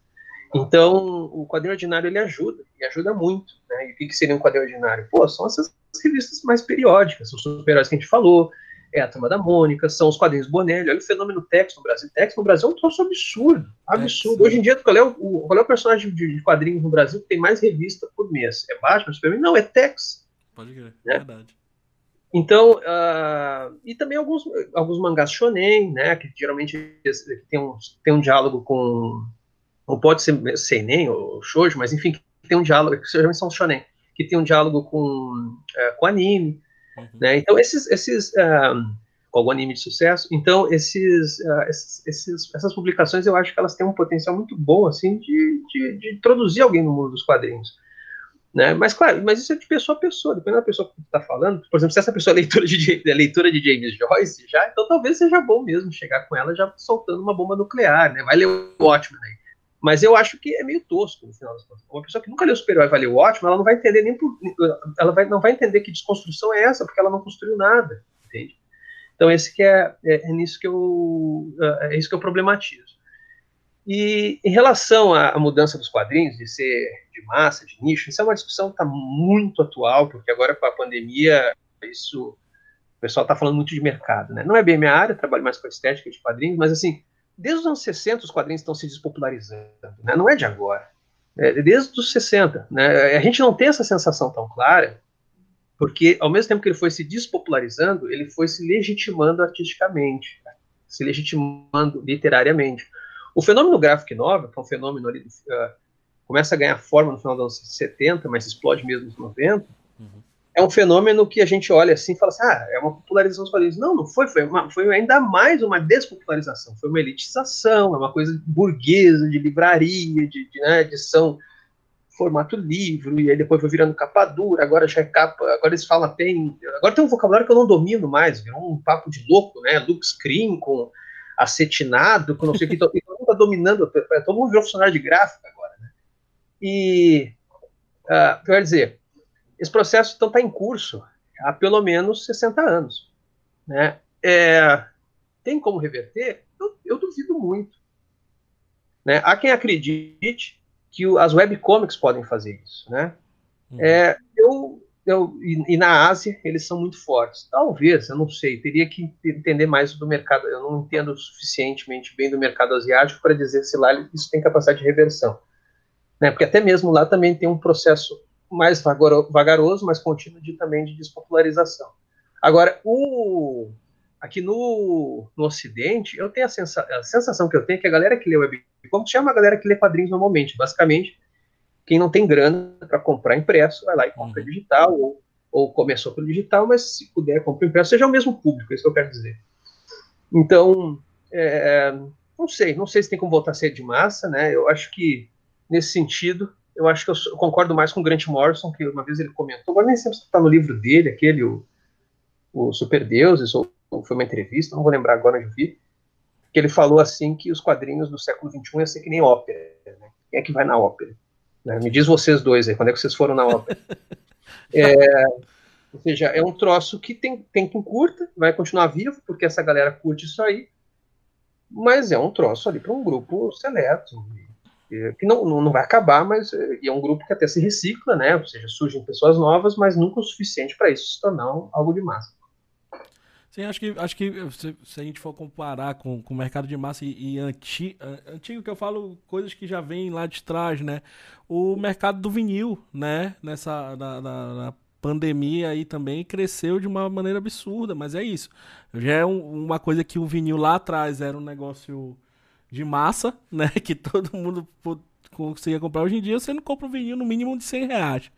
Então, o quadrinho ordinário ele ajuda, e ajuda muito. Né? E o que, que seria um quadrinho ordinário? Pô, são essas revistas mais periódicas, são os super-heróis que a gente falou, é a Turma da Mônica, são os quadrinhos Bonelli, olha o fenômeno Tex no Brasil. Tex no Brasil é um troço absurdo, absurdo. É, Hoje em dia, qual é, o, qual é o personagem de, de quadrinhos no Brasil que tem mais revista por mês? É Batman, Superman? Não, é Tex. Pode crer, né? verdade. Então, uh, e também alguns, alguns mangás shonen, né, que geralmente tem um, tem um diálogo com ou pode ser seinen ou shoujo, mas enfim, que tem um diálogo, que geralmente são shonen, que tem um diálogo com, uh, com anime, uhum. né? Então esses, esses um, algum anime de sucesso, então esses, uh, esses, esses, essas publicações eu acho que elas têm um potencial muito bom assim de, de, de introduzir alguém no mundo dos quadrinhos. Né? Mas, claro, mas isso é de pessoa a pessoa, dependendo da pessoa que está falando. Por exemplo, se essa pessoa é leitora de, é leitora de James Joyce, já, então talvez seja bom mesmo chegar com ela já soltando uma bomba nuclear, né? Vai ler o ótimo, né? Mas eu acho que é meio tosco no final das contas. Uma pessoa que nunca leu super-herói vai ler o ótimo, ela não vai entender nem por, ela vai, não vai entender que desconstrução é essa, porque ela não construiu nada, entende? Então esse que é, é, é nisso que eu é, é isso que eu problematizo. E em relação à, à, mudança dos quadrinhos, de ser de massa, de nicho, isso é uma discussão que está muito atual, porque agora com a pandemia, isso o pessoal está falando muito de mercado, né? Não é bem minha área, trabalho mais com a estética de quadrinhos, mas assim, desde os anos 60 os quadrinhos estão se despopularizando, né? não é de agora. É desde os 60. Né? A gente não tem essa sensação tão clara, porque ao mesmo tempo que ele foi se despopularizando, ele foi se legitimando artisticamente, se legitimando literariamente. O fenômeno graphic novel, que é um fenômeno ali, uh, começa a ganhar forma no final dos anos 70, mas explode mesmo nos 90, uhum é um fenômeno que a gente olha assim e fala assim, ah, é uma popularização dos quadrinhos. Não, não foi, foi, uma, foi ainda mais uma despopularização, foi uma elitização, é uma coisa burguesa, de livraria, de, de né, edição formato livro, e aí depois foi virando capa dura, agora já é capa, agora eles falam tem, agora tem um vocabulário que eu não domino mais, virou um papo de louco, né, look screen com acetinado, com não sei o que, todo mundo tá dominando, todo mundo virou funcionário de gráfica agora, né, e, uh, quer dizer, esse processo então está em curso há pelo menos 60 anos. né? É, tem como reverter? Eu, eu duvido muito. Né? Há quem acredite que o, as webcomics podem fazer isso, né? Uhum. É, eu, eu, e, e, na Ásia eles são muito fortes. Talvez, eu não sei, teria que entender mais do mercado. Eu não entendo suficientemente bem do mercado asiático para dizer se lá isso tem capacidade de reversão. Né? Porque até mesmo lá também tem um processo mais vagaroso, mais contínuo de, também de despopularização. Agora, o, aqui no, no Ocidente, eu tenho a, sensa, a, sensação que eu tenho é que a galera que lê webcomics chama a galera que lê quadrinhos normalmente. Basicamente, quem não tem grana para comprar impresso, vai lá e compra uhum. digital, ou, ou começou pelo digital, mas se puder, compra impresso, seja o mesmo público, é isso que eu quero dizer. Então, é, não sei, não sei se tem como voltar a ser de massa, né? Eu acho que, nesse sentido, eu acho que eu, eu concordo mais com o Grant Morrison, que uma vez ele comentou, agora nem sempre está no livro dele, aquele, o, o Super Deuses, ou foi uma entrevista, não vou lembrar agora onde eu vi, que ele falou assim que os quadrinhos do século XXI iam ser que nem ópera. Né? Quem é que vai na ópera? Né? Me diz vocês dois aí, quando é que vocês foram na ópera? é, ou seja, é um troço que tem tempo curta, vai continuar vivo, porque essa galera curte isso aí, mas é um troço ali para um grupo seleto, que não, não vai acabar, mas é, é um grupo que até se recicla, né? Ou seja, surgem pessoas novas, mas nunca o suficiente para isso se tornar algo de massa. Sim, acho que, acho que se, se, a gente for comparar com, com o mercado de massa e, e anti, antigo, que eu falo coisas que já vêm lá de trás, né? O mercado do vinil, né? Nessa na, na, na pandemia aí também cresceu de uma maneira absurda, mas é isso. Já é um, uma coisa que o vinil lá atrás era um negócio de massa, né? Que todo mundo conseguia comprar. Hoje em dia você não compra um vinil no mínimo de 100 reais.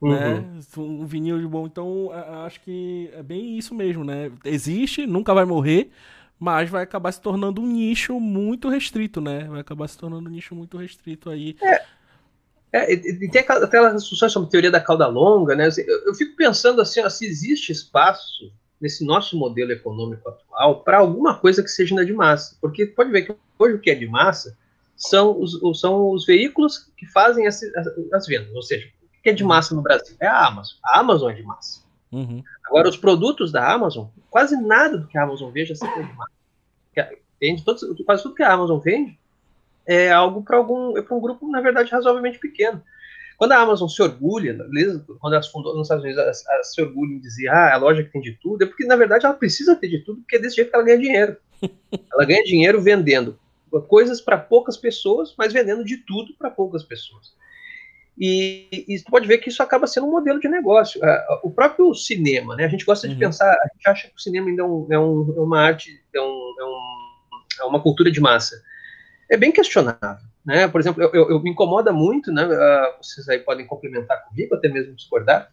Uhum. Né? Um vinil de bom. Então, acho que é bem isso mesmo, né? Existe, nunca vai morrer, mas vai acabar se tornando um nicho muito restrito, né? Vai acabar se tornando um nicho muito restrito aí. É. É, e tem aquelas discussões sobre teoria da cauda longa, né? Eu, eu fico pensando assim, ó, se existe espaço nesse nosso modelo econômico atual para alguma coisa que seja de massa. Porque pode ver que hoje o que é de massa são os, são os veículos que fazem as, as, as vendas. Ou seja, que é de massa no Brasil? É a Amazon. A Amazon é de massa. Uhum. Agora, os produtos da Amazon, quase nada do que a Amazon vende é de massa. Vende todos, quase tudo que a Amazon vende é algo para algum é para um grupo, na verdade, razoavelmente pequeno. Quando a Amazon se orgulha, quando ela fundou nos Estados Unidos, ela, se orgulha em dizer, ah, a loja que tem de tudo, é porque, na verdade, ela precisa ter de tudo, porque é desse jeito que ela ganha dinheiro. ela ganha dinheiro vendendo coisas para poucas pessoas, mas vendendo de tudo para poucas pessoas. E, e você pode ver que isso acaba sendo um modelo de negócio. o próprio cinema, né? A gente gosta de uhum. pensar, a gente acha que o cinema ainda é, um, é, um, é uma arte, é, um, é, um, é, uma cultura de massa. É bem questionável. Né? Por exemplo, eu, eu, eu me incomoda muito, né? Uh, vocês aí podem complementar comigo, até mesmo discordar,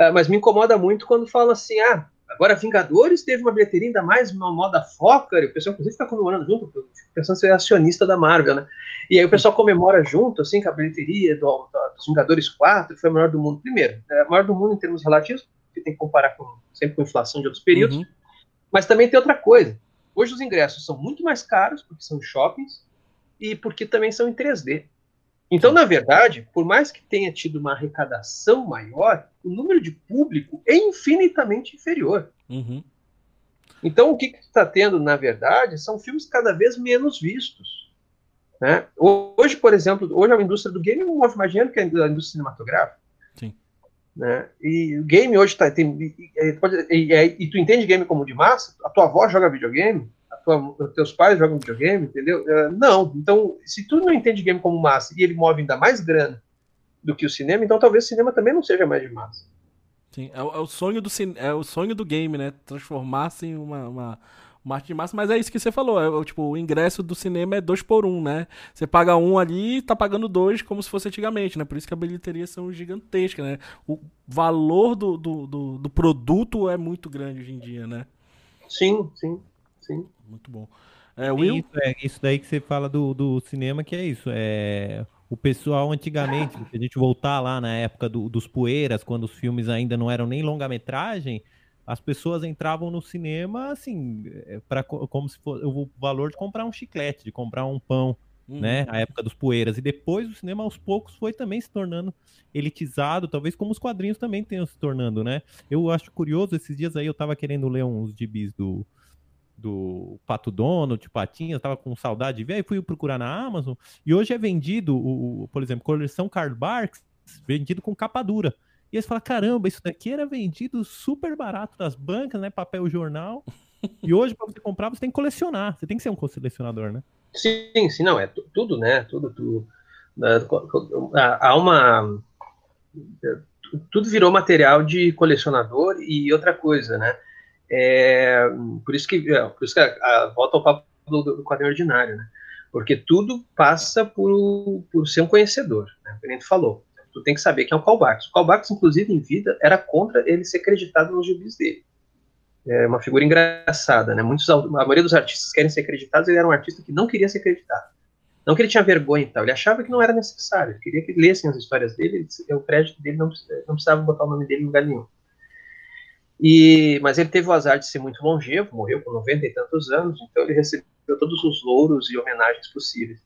uh, mas me incomoda muito quando fala assim, ah, Agora, Vingadores teve uma bilheteria ainda mais uma moda foca, e o pessoal, inclusive, está comemorando junto, pensando ser acionista da Marvel, né? E aí o pessoal comemora junto, assim, que a bilheteria do, dos Vingadores 4 foi a maior do mundo. Primeiro, é a maior do mundo em termos relativos, porque tem que comparar com, sempre com inflação de outros períodos. Uhum. Mas também tem outra coisa. Hoje os ingressos são muito mais caros, porque são shoppings, e porque também são em 3D. Então, na verdade, por mais que tenha tido uma arrecadação maior, o número de público é infinitamente inferior. Uhum. Então, o que está tendo, na verdade, são filmes cada vez menos vistos. Né? Hoje, por exemplo, hoje a indústria do game move mais dinheiro que a indústria cinematográfica. Sim. Né? E o game hoje está. Tem, e, e, e, e, tu entende game como de massa? A tua avó joga videogame? Tua, teus pais jogam videogame, entendeu? Uh, não. Então, se tu não entende game como massa e ele move ainda mais grana do que o cinema, então talvez o cinema também não seja mais de massa. Sim, é, é o sonho do é o sonho do game, né? Transformar-se em uma, uma, uma, arte de massa, mas é isso que você falou. É, tipo, o ingresso do cinema é dois por um, né? Você paga um ali e tá pagando dois como se fosse antigamente, né? Por isso que a bilheteria são gigantescas, né? O valor do, do, do, do produto é muito grande hoje em dia, né? Sim, sim, sim muito bom. É, Will? Isso, é, isso daí que você fala do, do cinema, que é isso. É, o pessoal antigamente, se a gente voltar lá na época do, dos poeiras, quando os filmes ainda não eram nem longa-metragem, as pessoas entravam no cinema assim, é, para como se fosse o valor de comprar um chiclete, de comprar um pão. uhum. né? A época dos poeiras. E depois o cinema, aos poucos, foi também se tornando elitizado, talvez como os quadrinhos também tenham se tornando, né? Eu acho curioso, esses dias aí eu tava querendo ler uns gibis do, do Pato Dono, de Patinhas, tava com saudade de ver, aí fui procurar na Amazon, e hoje é vendido, o, o por exemplo, coleção Karl Barks, vendido com capa dura. E eles falam, caramba, isso daqui era vendido super barato das bancas, né? Papel jornal. e hoje, para você comprar, você tem que colecionar. Você tem que ser um colecionador, né? Sim, sim, não, é tudo, né? Tudo, tudo. Há uma. Tudo virou material de colecionador e outra coisa, né? É, por isso que, é, por isso que a, a, volta ao papo do, do ordinário, né? Porque tudo passa por, por ser um conhecedor, né? O que falou tu tem que saber quem é o Barks. O Barks, inclusive, em vida, era contra ele ser acreditado nos gibis dele. É uma figura engraçada, né? Muitos, a maioria dos artistas querem ser acreditados, ele era um artista que não queria ser acreditado. Não que ele tinha vergonha e tal, ele achava que não era necessário, ele queria que lessem as histórias dele, o crédito dele não, não precisava botar o nome dele em lugar nenhum. E, mas ele teve o azar de ser muito longevo, morreu com 90 e tantos anos, então ele recebeu todos os louros e homenagens possíveis.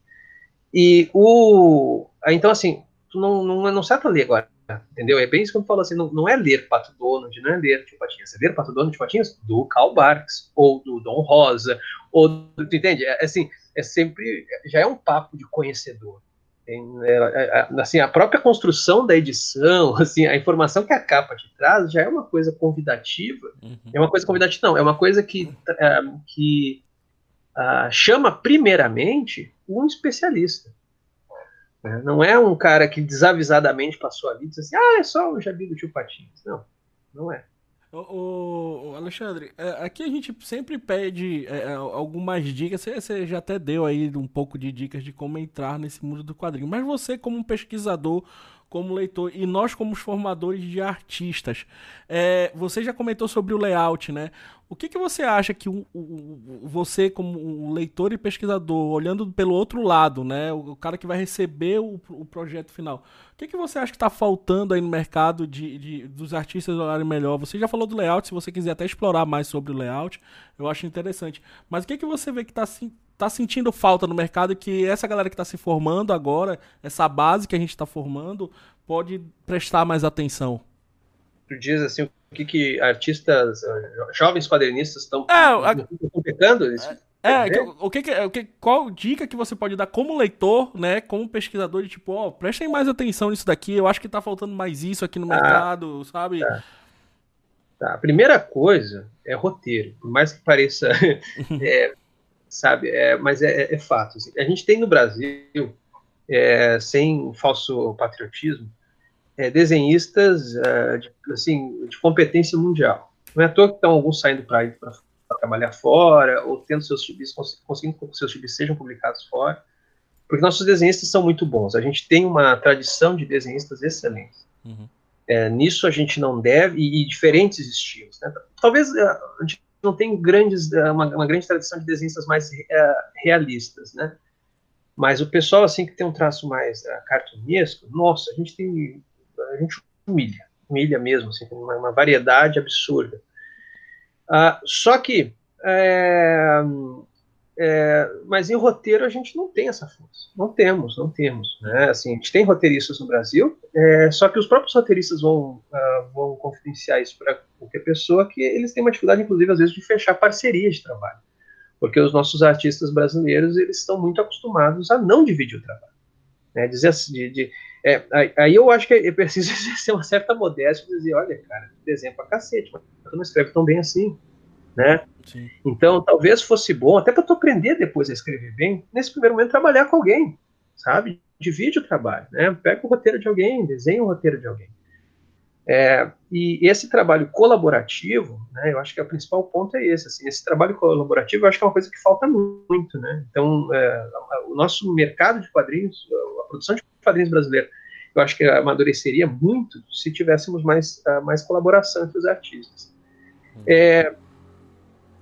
E o. Então, assim, tu não, não, não sabe ler agora, entendeu? É bem isso que eu falo assim, não, não é ler Pato Donald, não é ler Tio Patinhas, é ler Pato Donald Tio Patinhas do Karl Barks, ou do Dom Rosa, ou, tu entende? É, assim, é sempre, já é um papo de conhecedor. É, é, assim, a própria construção da edição, assim, a informação que a capa te traz já é uma coisa convidativa. Uhum. É uma coisa convidativa, não, é uma coisa que, é, que uh, chama primeiramente um especialista. Né? Não é um cara que desavisadamente passou a vida e disse assim, ah, é só o Jabi do tio Patinhas. Não, não é. Ô, Alexandre, é, aqui a gente sempre pede é, é, algumas dicas. Você, você, já até deu aí um pouco de dicas de como entrar nesse mundo do quadrinho. Mas você, como um pesquisador, como leitor e nós como formadores de artistas. É, você já comentou sobre o layout, né? O que, que você acha que o, o, você, como leitor e pesquisador, olhando pelo outro lado, né? O, o cara que vai receber o, o, projeto final, o que, que você acha que está faltando aí no mercado de, de, dos artistas olharem melhor? Você já falou do layout, se você quiser até explorar mais sobre o layout, eu acho interessante. Mas o que, que você vê que está assim, tá sentindo falta no mercado que essa galera que está se formando agora, essa base que a gente está formando, pode prestar mais atenção? Tu diz assim, o que, que artistas, eh, jovens quadrinistas estão é, pecando? É, é o que, o que, qual dica que você pode dar como leitor, né, como pesquisador de tipo, ó, oh, prestem mais atenção nisso daqui, eu acho que tá faltando mais isso aqui no ah, mercado, sabe? Tá. tá. A primeira coisa é roteiro, por mais que pareça é, sabe? É, mas é, é, fato. Assim. A gente tem no Brasil, é, sem falso patriotismo, é, desenhistas é, de, assim, de competência mundial. Não é à toa que estão alguns saindo para trabalhar fora, ou tendo seus chibis, conseguindo que seus chibis sejam publicados fora, porque nossos desenhistas são muito bons. A gente tem uma tradição de desenhistas excelentes. Uhum. É, nisso a gente não deve, e, e diferentes estilos. Né? Talvez é, a gente não tem grandes, é, uma, uma grande tradição de desenhistas mais uh, realistas, né? Mas o pessoal, assim, que tem um traço mais uh, cartunesco, nossa, a gente tem, a gente humilha, humilha mesmo, assim, tem uma, uma variedade absurda. Uh, só que é, mas em roteiro a gente não tem essa força. Não temos, não temos. Né? Assim, a gente tem roteiristas no Brasil, é, só que os próprios roteiristas vão, uh, vão confidenciar isso para qualquer pessoa, que eles têm uma dificuldade, inclusive, às vezes, de fechar parcerias de trabalho. Porque os nossos artistas brasileiros eles estão muito acostumados a não dividir o trabalho. Né? Dizer assim, de, de é, aí eu acho que é preciso exercer uma certa modéstia e dizer, olha, cara, desenho pra cacete, mas tu não escreve tão bem assim né? Sim. Então, talvez fosse bom, até para tu aprender depois a escrever bem, nesse primeiro momento trabalhar com alguém, sabe? Divide o trabalho, né? Pega o roteiro de alguém, desenha o roteiro de alguém. É, e esse trabalho colaborativo, né, eu acho que o principal ponto é esse. Assim, esse trabalho colaborativo, eu acho que é uma coisa que falta muito, né? Então, é, o nosso mercado de quadrinhos, a produção de quadrinhos brasileira, eu acho que amadureceria muito se tivéssemos mais, mais colaboração entre os artistas. Uhum. É,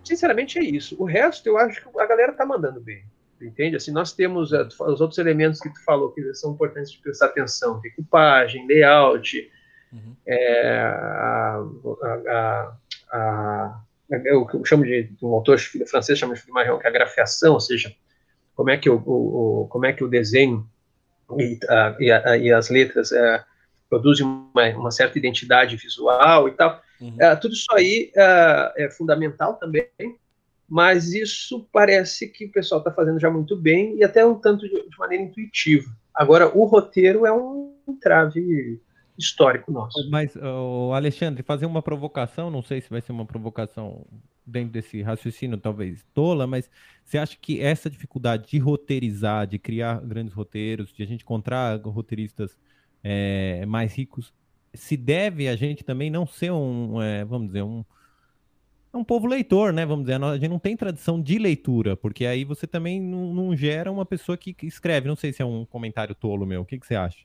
sinceramente é isso. O resto eu acho que a galera tá mandando bem. Entende? Assim, nós temos uh, os outros elementos que tu falou que são importantes de prestar atenção: decupagem, layout, uhum. é, a, a, a, eu, eu chamo de um autor francês chama de Marion, que é a grafiação, ou seja, como é que o, o como é que o desenho e, a, e, a, e as letras é, produzem uma, uma, certa identidade visual e tal. Uhum. É, tudo isso aí é, é fundamental também, mas isso parece que o pessoal está fazendo já muito bem e até um tanto de, de maneira intuitiva. Agora, o roteiro é um entrave histórico nosso. Mas, oh, Alexandre, fazer uma provocação, não sei se vai ser uma provocação dentro desse raciocínio talvez tola, mas você acha que essa dificuldade de roteirizar, de criar grandes roteiros, de a gente encontrar roteiristas é, mais ricos, se deve a gente também não ser um, é, vamos dizer, um, um povo leitor, né? Vamos dizer, a gente não tem tradição de leitura, porque aí você também não, não gera uma pessoa que, escreve. Não sei se é um comentário tolo meu. O que, que você acha?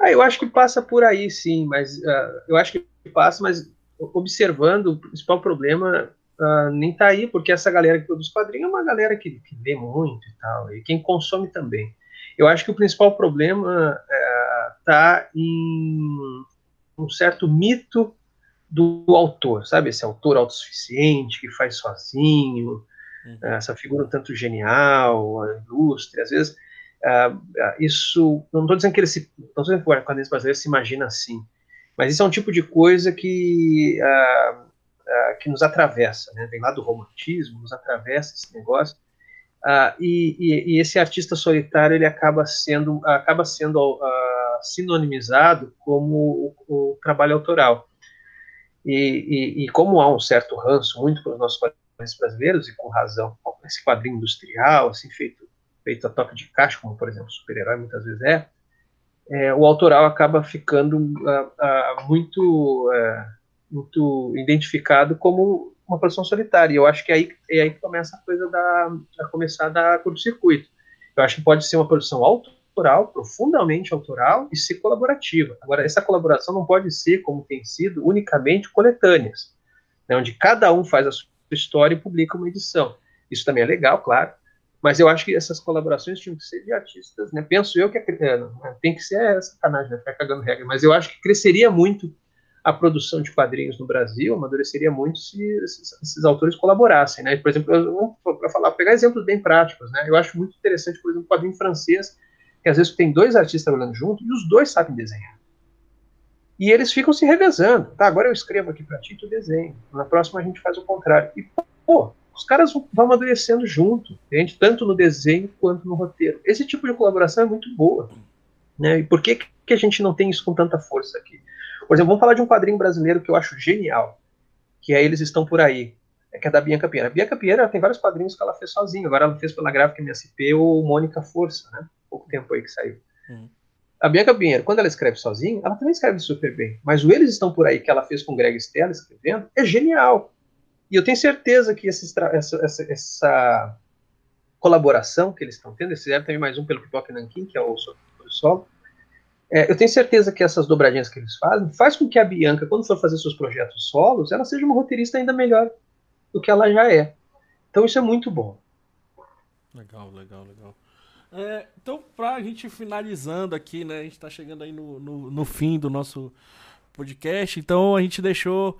Ah, eu acho que passa por aí, sim, mas uh, eu acho que passa, mas observando, o principal problema uh, nem tá aí, porque essa galera que produz quadrinho é uma galera que, que lê muito e tal, e quem consome também. Eu acho que o principal problema uh, tá em um certo mito do autor, sabe? Esse autor autossuficiente que faz sozinho, uhum. essa figura um tanto genial, ilustre, às vezes. Uh, isso, não estou dizendo que ele se, não estou dizendo que o quadrinhos brasileiro se imagina assim, mas isso é um tipo de coisa que uh, uh, que nos atravessa, né? Vem lá do romantismo, nos atravessa esse negócio. Uh, e, e, e, esse artista solitário ele acaba sendo acaba sendo uh, sinonimizado como o, o trabalho autoral. E, e, como há um certo ranço muito para os nossos quadrinhos brasileiros e com razão, esse quadrinho industrial assim feito feito a toque de caixa, como por exemplo super-herói muitas vezes é, é, o autoral acaba ficando muito é, muito identificado como uma produção solitária. E eu acho que é aí, é aí que começa a coisa da, a começar a dar curto-circuito. Eu acho que pode ser uma produção autoral, profundamente autoral e ser colaborativa. Agora, essa colaboração não pode ser, como tem sido, unicamente coletâneas, né, onde cada um faz a sua história e publica uma edição. Isso também é legal, claro, mas eu acho que essas colaborações tinham que ser de artistas, né? Penso eu que é, né, tem que ser essa sacanagem, né? Ficar cagando regra, mas eu acho que cresceria muito a produção de quadrinhos no Brasil amadureceria muito se esses, esses autores colaborassem, né? Por exemplo, para falar, pegar exemplos bem práticos, né? Eu acho muito interessante, por exemplo, o quadrinho francês, que às vezes tem dois artistas trabalhando junto e os dois sabem desenhar. E eles ficam se revezando. Tá, agora eu escrevo aqui para ti tu desenha. Na próxima a gente faz o contrário. E, pô, os caras vão amadurecendo junto, entende? tanto no desenho quanto no roteiro. Esse tipo de colaboração é muito boa. Né? E por que, que a gente não tem isso com tanta força aqui? Por exemplo, vamos falar de um quadrinho brasileiro que eu acho genial, que é Eles Estão Por Aí, que é da Bianca Pinheiro. A Bianca Pinheiro tem vários quadrinhos que ela fez sozinha, agora ela fez pela gráfica MSP o Mônica Força, né? Pouco tempo aí que saiu. Uhum. A Bianca Pinheiro, quando ela escreve sozinha, ela também escreve super bem. Mas o Eles Estão Por Aí, que ela fez com Greg Stella escrevendo, é genial. E eu tenho certeza que essa, essa, essa colaboração que eles estão tendo, eles fizeram também mais um pelo Pipoca Nankin, que é o Solo, é, eu tenho certeza que essas dobradinhas que eles fazem faz com que a Bianca, quando for fazer seus projetos solos, ela seja uma roteirista ainda melhor do que ela já é. Então isso é muito bom. Legal, legal, legal. É, então, pra gente finalizando aqui, né? A gente tá chegando aí no, no, no, fim do nosso podcast, então a gente deixou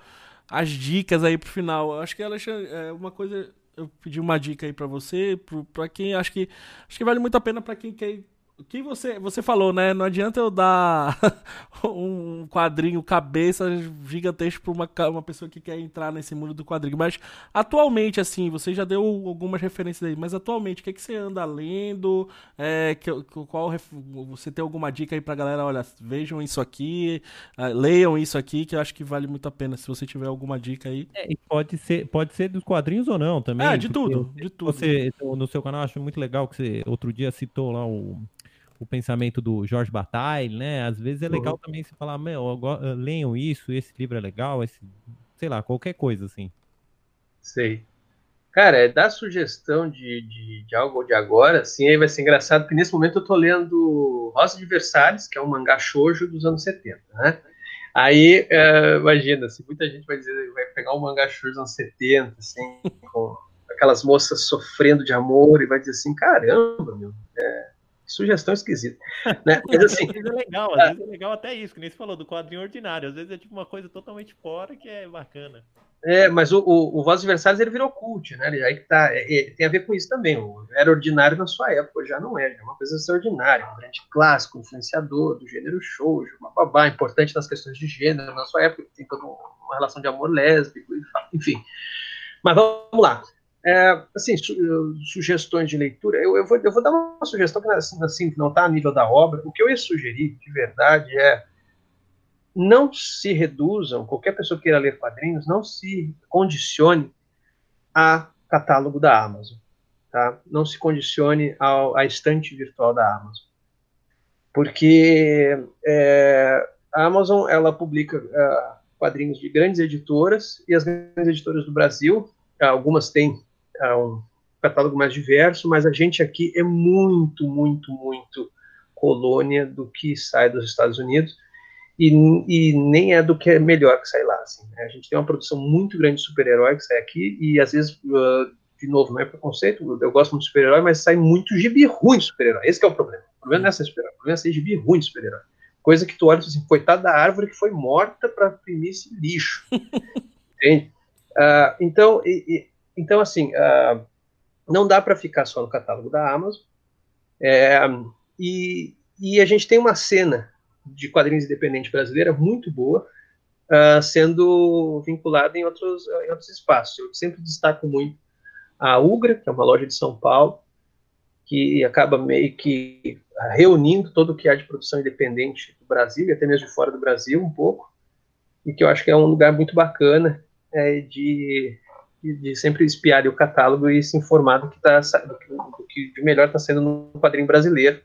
as dicas aí pro final. Acho que, Alexandre, é uma coisa. Eu pedi uma dica aí para você, para quem acho que acho que vale muito a pena para quem quer que você, você falou, né? Não adianta eu dar um quadrinho cabeça gigantesco para uma, uma pessoa que quer entrar nesse mundo do quadrinho. Mas atualmente, assim, você já deu algumas referências aí, mas atualmente, o que, é que você anda lendo? É, que, qual, você tem alguma dica aí pra galera? Olha, vejam isso aqui, uh, leiam isso aqui, que eu acho que vale muito a pena se você tiver alguma dica aí. É, pode ser, pode ser dos quadrinhos ou não também. É, de tudo, de tudo. Você, no seu canal, acho muito legal que você outro dia citou lá o o pensamento do Jorge Bataille, né? Às vezes é legal uhum. também se falar, meu, leiam isso, esse livro é legal, esse, sei lá, qualquer coisa assim. Sei. Cara, é dar sugestão de, de, de, algo de agora, assim, aí vai ser engraçado, porque nesse momento eu tô lendo Rosa de Versalhes, que é um mangá shoujo dos anos 70, né? Aí, é, imagina, se muita gente vai dizer, vai pegar um mangá shoujo dos anos 70, assim, com aquelas moças sofrendo de amor, e vai dizer assim, caramba, meu, é, Sugestão esquisita. Né? Mas assim. às vezes é legal, às vezes é legal até isso, que nem você falou, do quadrinho ordinário. Às vezes é tipo uma coisa totalmente fora que é bacana. É, mas o, o, o Versários ele virou cult, né? Aí que tá, é, é, tem a ver com isso também. O, era ordinário na sua época, já não é, já é uma coisa extraordinária, um grande clássico, influenciador do gênero shoujo, uma babá, importante nas questões de gênero na sua época, tem toda uma relação de amor lésbico, enfim. Mas vamos lá. É, assim, su, sugestões de leitura, eu, eu, vou, eu vou dar uma sugestão que assim, assim, não está a nível da obra. O que eu ia sugerir, de verdade, é não se reduzam, qualquer pessoa que queira ler quadrinhos, não se condicione a catálogo da Amazon. Tá? Não se condicione ao, à estante virtual da Amazon. Porque é, a Amazon ela publica uh, quadrinhos de grandes editoras e as grandes editoras do Brasil, algumas têm uh, um catálogo mais diverso, mas a gente aqui é muito, muito, muito colônia do que sai dos Estados Unidos e, e, nem é do que é melhor que sai lá. Assim, né? A gente tem uma produção muito grande de super-herói que sai aqui, e às vezes, uh, de novo, não é preconceito, eu gosto muito de super-herói, mas sai muito gibi ruim de super-herói. Esse é o problema. O problema não é ser super-herói, o problema é ser gibi ruim de super-herói. Coisa que tu olha assim, coitada da árvore que foi morta para imprimir esse lixo. Entende? Uh, então, e, e, então, assim, uh, não dá para ficar só no catálogo da Amazon. É, e, e a gente tem uma cena de quadrinhos independente brasileira muito boa, uh, sendo vinculada em outros, em outros espaços. Eu sempre destaco muito a Ugra, que é uma loja de São Paulo, que acaba meio que reunindo todo o que há de produção independente do Brasil, e até mesmo de fora do Brasil, um pouco, e que eu acho que é um lugar muito bacana é, de, de sempre espiar o catálogo e se informar do que, tá, do que, do que de melhor está sendo no quadrinho brasileiro.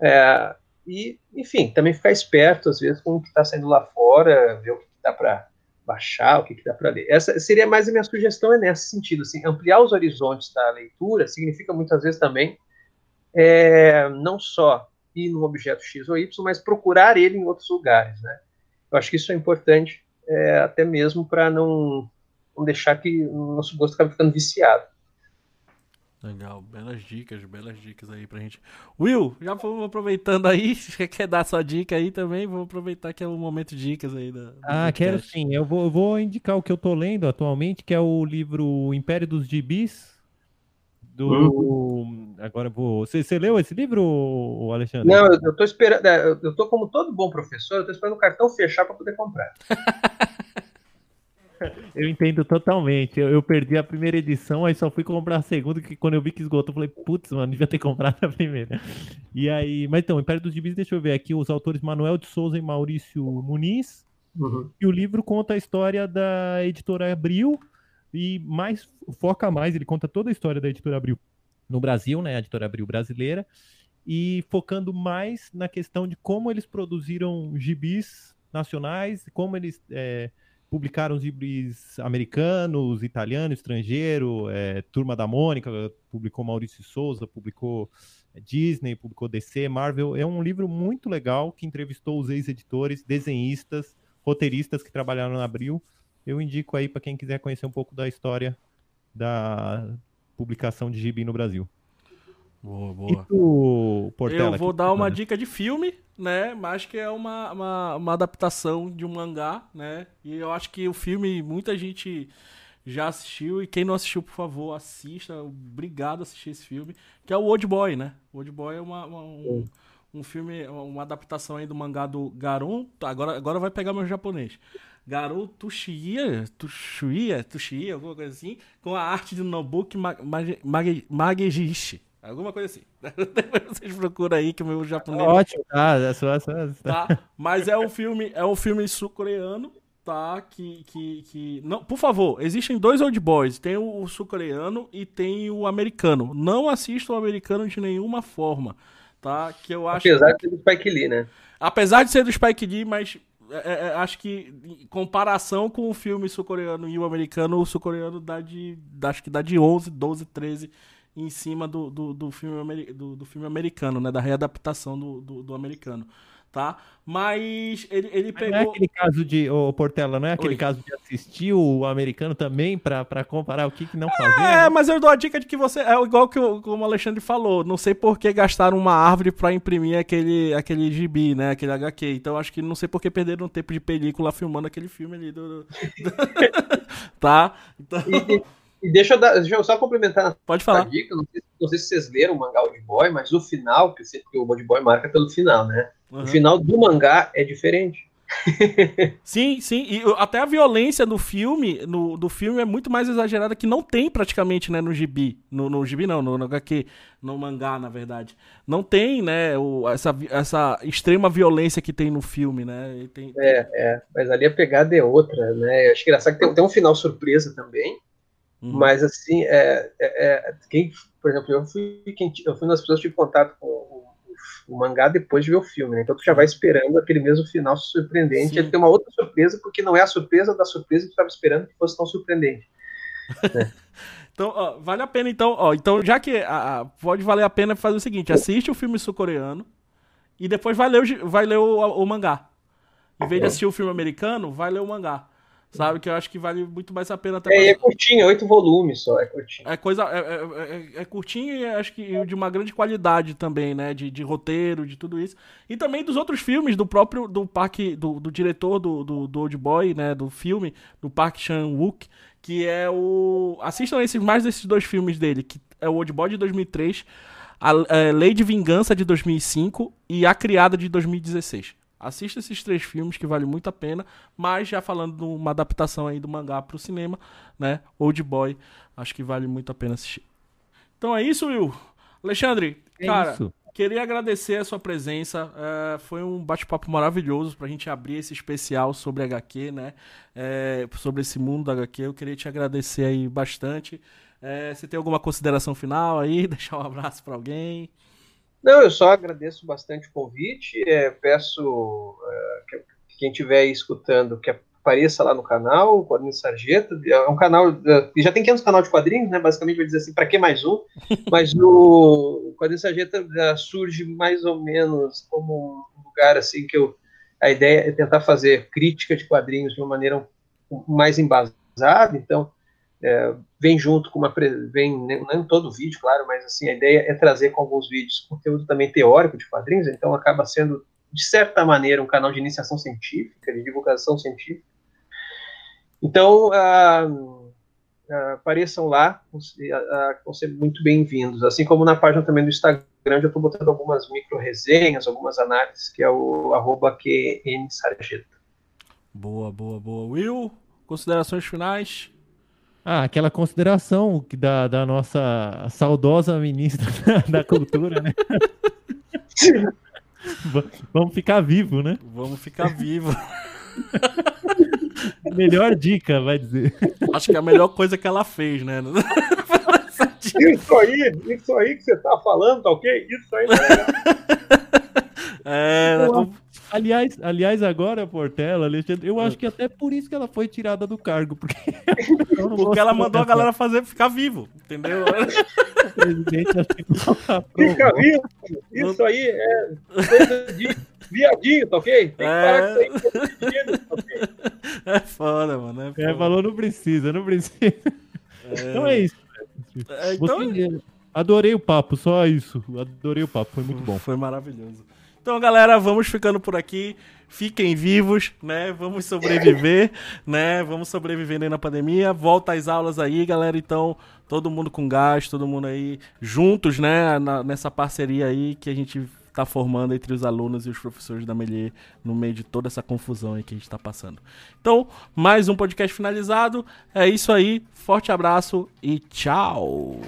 É, e, enfim, também ficar esperto, às vezes, com o que está saindo lá fora, ver o que dá para baixar, o que, que dá para ler. Essa seria mais a minha sugestão, é nesse sentido. Assim, ampliar os horizontes da leitura significa muitas vezes também é, não só ir no objeto X ou Y, mas procurar ele em outros lugares. Né? Eu acho que isso é importante, é, até mesmo para não, não deixar que o nosso gosto acabe ficando viciado. Legal, belas dicas, belas dicas aí pra gente. Will, já vamos aproveitando aí, você quer dar sua dica aí também? Vamos aproveitar que é o momento de dicas aí da. Ah, quero sim. Eu vou, eu vou indicar o que eu tô lendo atualmente, que é o livro Império dos Gibis. Do. Uhum. Agora vou. Você, você leu esse livro, Alexandre? Não, eu, eu tô esperando. É, eu tô como todo bom professor, eu tô esperando o cartão fechar para poder comprar. Eu entendo totalmente. Eu, eu, perdi a primeira edição, aí só fui comprar a segunda, que quando eu vi que esgotou, eu falei, putz, mano, devia ter comprado a primeira. E aí, mas então, Império dos Gibis, deixa eu ver aqui, os autores Manuel de Souza e Maurício Muniz. Uhum. E o livro conta a história da editora Abril e mais foca mais, ele conta toda a história da editora Abril no Brasil, né, a editora Abril brasileira, e focando mais na questão de como eles produziram gibis nacionais, como eles é, publicaram os livros americanos, italiano, estrangeiro, é, Turma da Mônica, publicou Maurício Souza, publicou é, Disney, publicou DC, Marvel. É um livro muito legal que entrevistou os ex-editores, desenhistas, roteiristas que trabalharam na Abril. Eu indico aí para quem quiser conhecer um pouco da história da publicação de gibi no Brasil. Boa, boa. Tu, Portela, eu vou dar uma dica de filme, né? Mas que é uma, uma, uma, adaptação de um mangá, né? E eu acho que o filme muita gente já assistiu. E quem não assistiu, por favor, assista. Obrigado a assistir esse filme. Que é o Old Boy, né? O Old Boy é uma, uma um, um, filme, uma adaptação aí do mangá do Garun. Agora, agora vai pegar meu japonês. Garou Tushia, Tushuia, Tushia, alguma coisa assim, com a arte de Nobuki Magejishi. Alguma coisa assim. Vocês procuram aí que o meu japonês. Ótimo, tá, é só, só, tá. Mas é um filme, é um filme sul-coreano, tá? Que, que, que. Não, por favor, existem dois old boys. Tem o, sul-coreano e tem o americano. Não assista o americano de nenhuma forma. Tá? Que eu acho. Apesar de ser do Spike Lee, né? Apesar de ser do Spike Lee, mas é, é, é acho que em comparação com o filme sul-coreano e o americano, o sul-coreano dá de. Acho que dá de 11, 12, 13 em cima do, do, do filme, do, do, filme americano, né? Da readaptação do, do, do, americano. tá? Mas ele, ele Mas Não é pegou. aquele caso de, ô Portela, não é aquele Oi. caso de assistir o americano também pra, pra comparar o que, que não fazer? É, né? mas eu dou a dica de que você. É igual que o, como o Alexandre falou. Não sei por que gastaram uma árvore pra imprimir aquele, aquele gibi, né? Aquele HQ. Então acho que não sei por que perderam tempo de película filmando aquele filme ali do. do- tá? Então, E, deixa, eu dar- deixa eu só complementar pode falar. dica. Não sei, não sei se vocês leram o mangá Old Boy, mas o final, que sempre que o Old Boy marca pelo final, né? Uhum. O final do mangá é diferente. Sim, sim. E até a violência no filme, no, do filme é muito mais exagerada que não tem praticamente, né, no gibi. No, no gibi não, no, no HQ, no mangá, na verdade. Não tem, né, o- essa, essa extrema violência que tem no filme, né? Tem- É, mas ali a pegada é outra, né? Eu acho engraçado que tem, tem um final surpresa também, Uhum. mas assim, é, é- é- quem, por exemplo, eu fui, quem, eu fui uma das pessoas que tive contato com o, o mangá depois de ver o filme, né? Então tu já vai esperando aquele mesmo final surpreendente. Sim. Ele tem uma outra surpresa, porque não é a surpresa da surpresa que tu estava esperando que fosse tão surpreendente. Então, ó, vale a pena, então, ó, então, já que a- a- pode valer a pena fazer o seguinte, assiste o filme sul-coreano e depois vai ler o, vai ler o, o mangá. Em vez de assistir o filme americano, vai ler o mangá. Sabe? Que eu acho que vale muito mais a pena até É, e é curtinho, é oito volumes só, é curtinho. É coisa. É, é- é- é curtinho e acho que de uma grande qualidade também, né? De, de roteiro, de tudo isso. E também dos outros filmes, do próprio. Do parque. Do, do diretor do, do, do Old Boy, né? Do filme, do Park Chan-wook, que é o. Assistam esses, mais desses dois filmes dele, que é o Old Boy de 2003, a é, Lei de Vingança de 2005 e A Criada de 2016. Assista esses três filmes que vale muito a pena, mas já falando de uma adaptação aí do mangá pro cinema, né? Old Boy, acho que vale muito a pena assistir. Então é isso, Will. Alexandre, É cara, isso. queria agradecer a sua presença. é, foi um bate-papo maravilhoso pra gente abrir esse especial sobre HQ, né? É, sobre esse mundo da HQ. Eu queria te agradecer aí bastante. É, você tem alguma consideração final aí? Deixar um abraço pra alguém? Não, eu só agradeço bastante o convite. é, peço é, que que quem estiver escutando que apareça lá no canal, o Quadrinho Sarjeta. É um canal. é, já tem 500 canal de quadrinhos, né? Basicamente vai dizer assim, para que mais um? Mas o, o Quadrinho Sarjeta é, surge mais ou menos como um lugar assim que eu. A ideia é tentar fazer crítica de quadrinhos de uma maneira mais embasada. Então, é, vem junto com uma vem né, não em todo vídeo, claro, mas assim a ideia é trazer com alguns vídeos conteúdo também teórico de quadrinhos, então acaba sendo de certa maneira um canal de iniciação científica, de divulgação científica. Então ah, ah, apareção lá, ah, ah, vão ser muito bem-vindos, assim como na página também do Instagram, eu estou botando algumas micro resenhas, algumas análises, que é o arroba QNSarjeta. Boa, boa, boa. Will, considerações finais? Ah, aquela consideração que da, da nossa saudosa ministra da cultura, né? Va- Vamos ficar vivo, né? Vamos ficar vivo. Melhor dica, vai dizer. Acho que é a melhor coisa que ela fez, né? Isso aí, isso aí que você está falando, tá ok? Isso aí não é É, tamo- Aliás, aliás, agora, Portela, Alexandre, eu acho que até por isso que ela foi tirada do cargo, porque, porque ela mandou a galera fazer ficar vivo, entendeu? presidente, acho que não tá Fica vivo. Isso aí é coisa de viadinho, tá ok? Tem que parar com isso tá ok? É foda, mano. É, É, foda. falou, não precisa, não precisa. Então é isso. É, então, Você- Adorei o papo, só isso. Adorei o papo, foi muito bom. Foi maravilhoso. Então, galera, vamos ficando por aqui. Fiquem vivos, né? Vamos sobreviver, né? Vamos sobrevivendo aí na pandemia. Volta às aulas aí, galera. Então, todo mundo com gás, todo mundo aí juntos, né? Na- nessa parceria aí que a gente tá formando entre os alunos e os professores da Melier no meio de toda essa confusão aí que a gente tá passando. Então, mais um podcast finalizado. É isso aí. Forte abraço e tchau.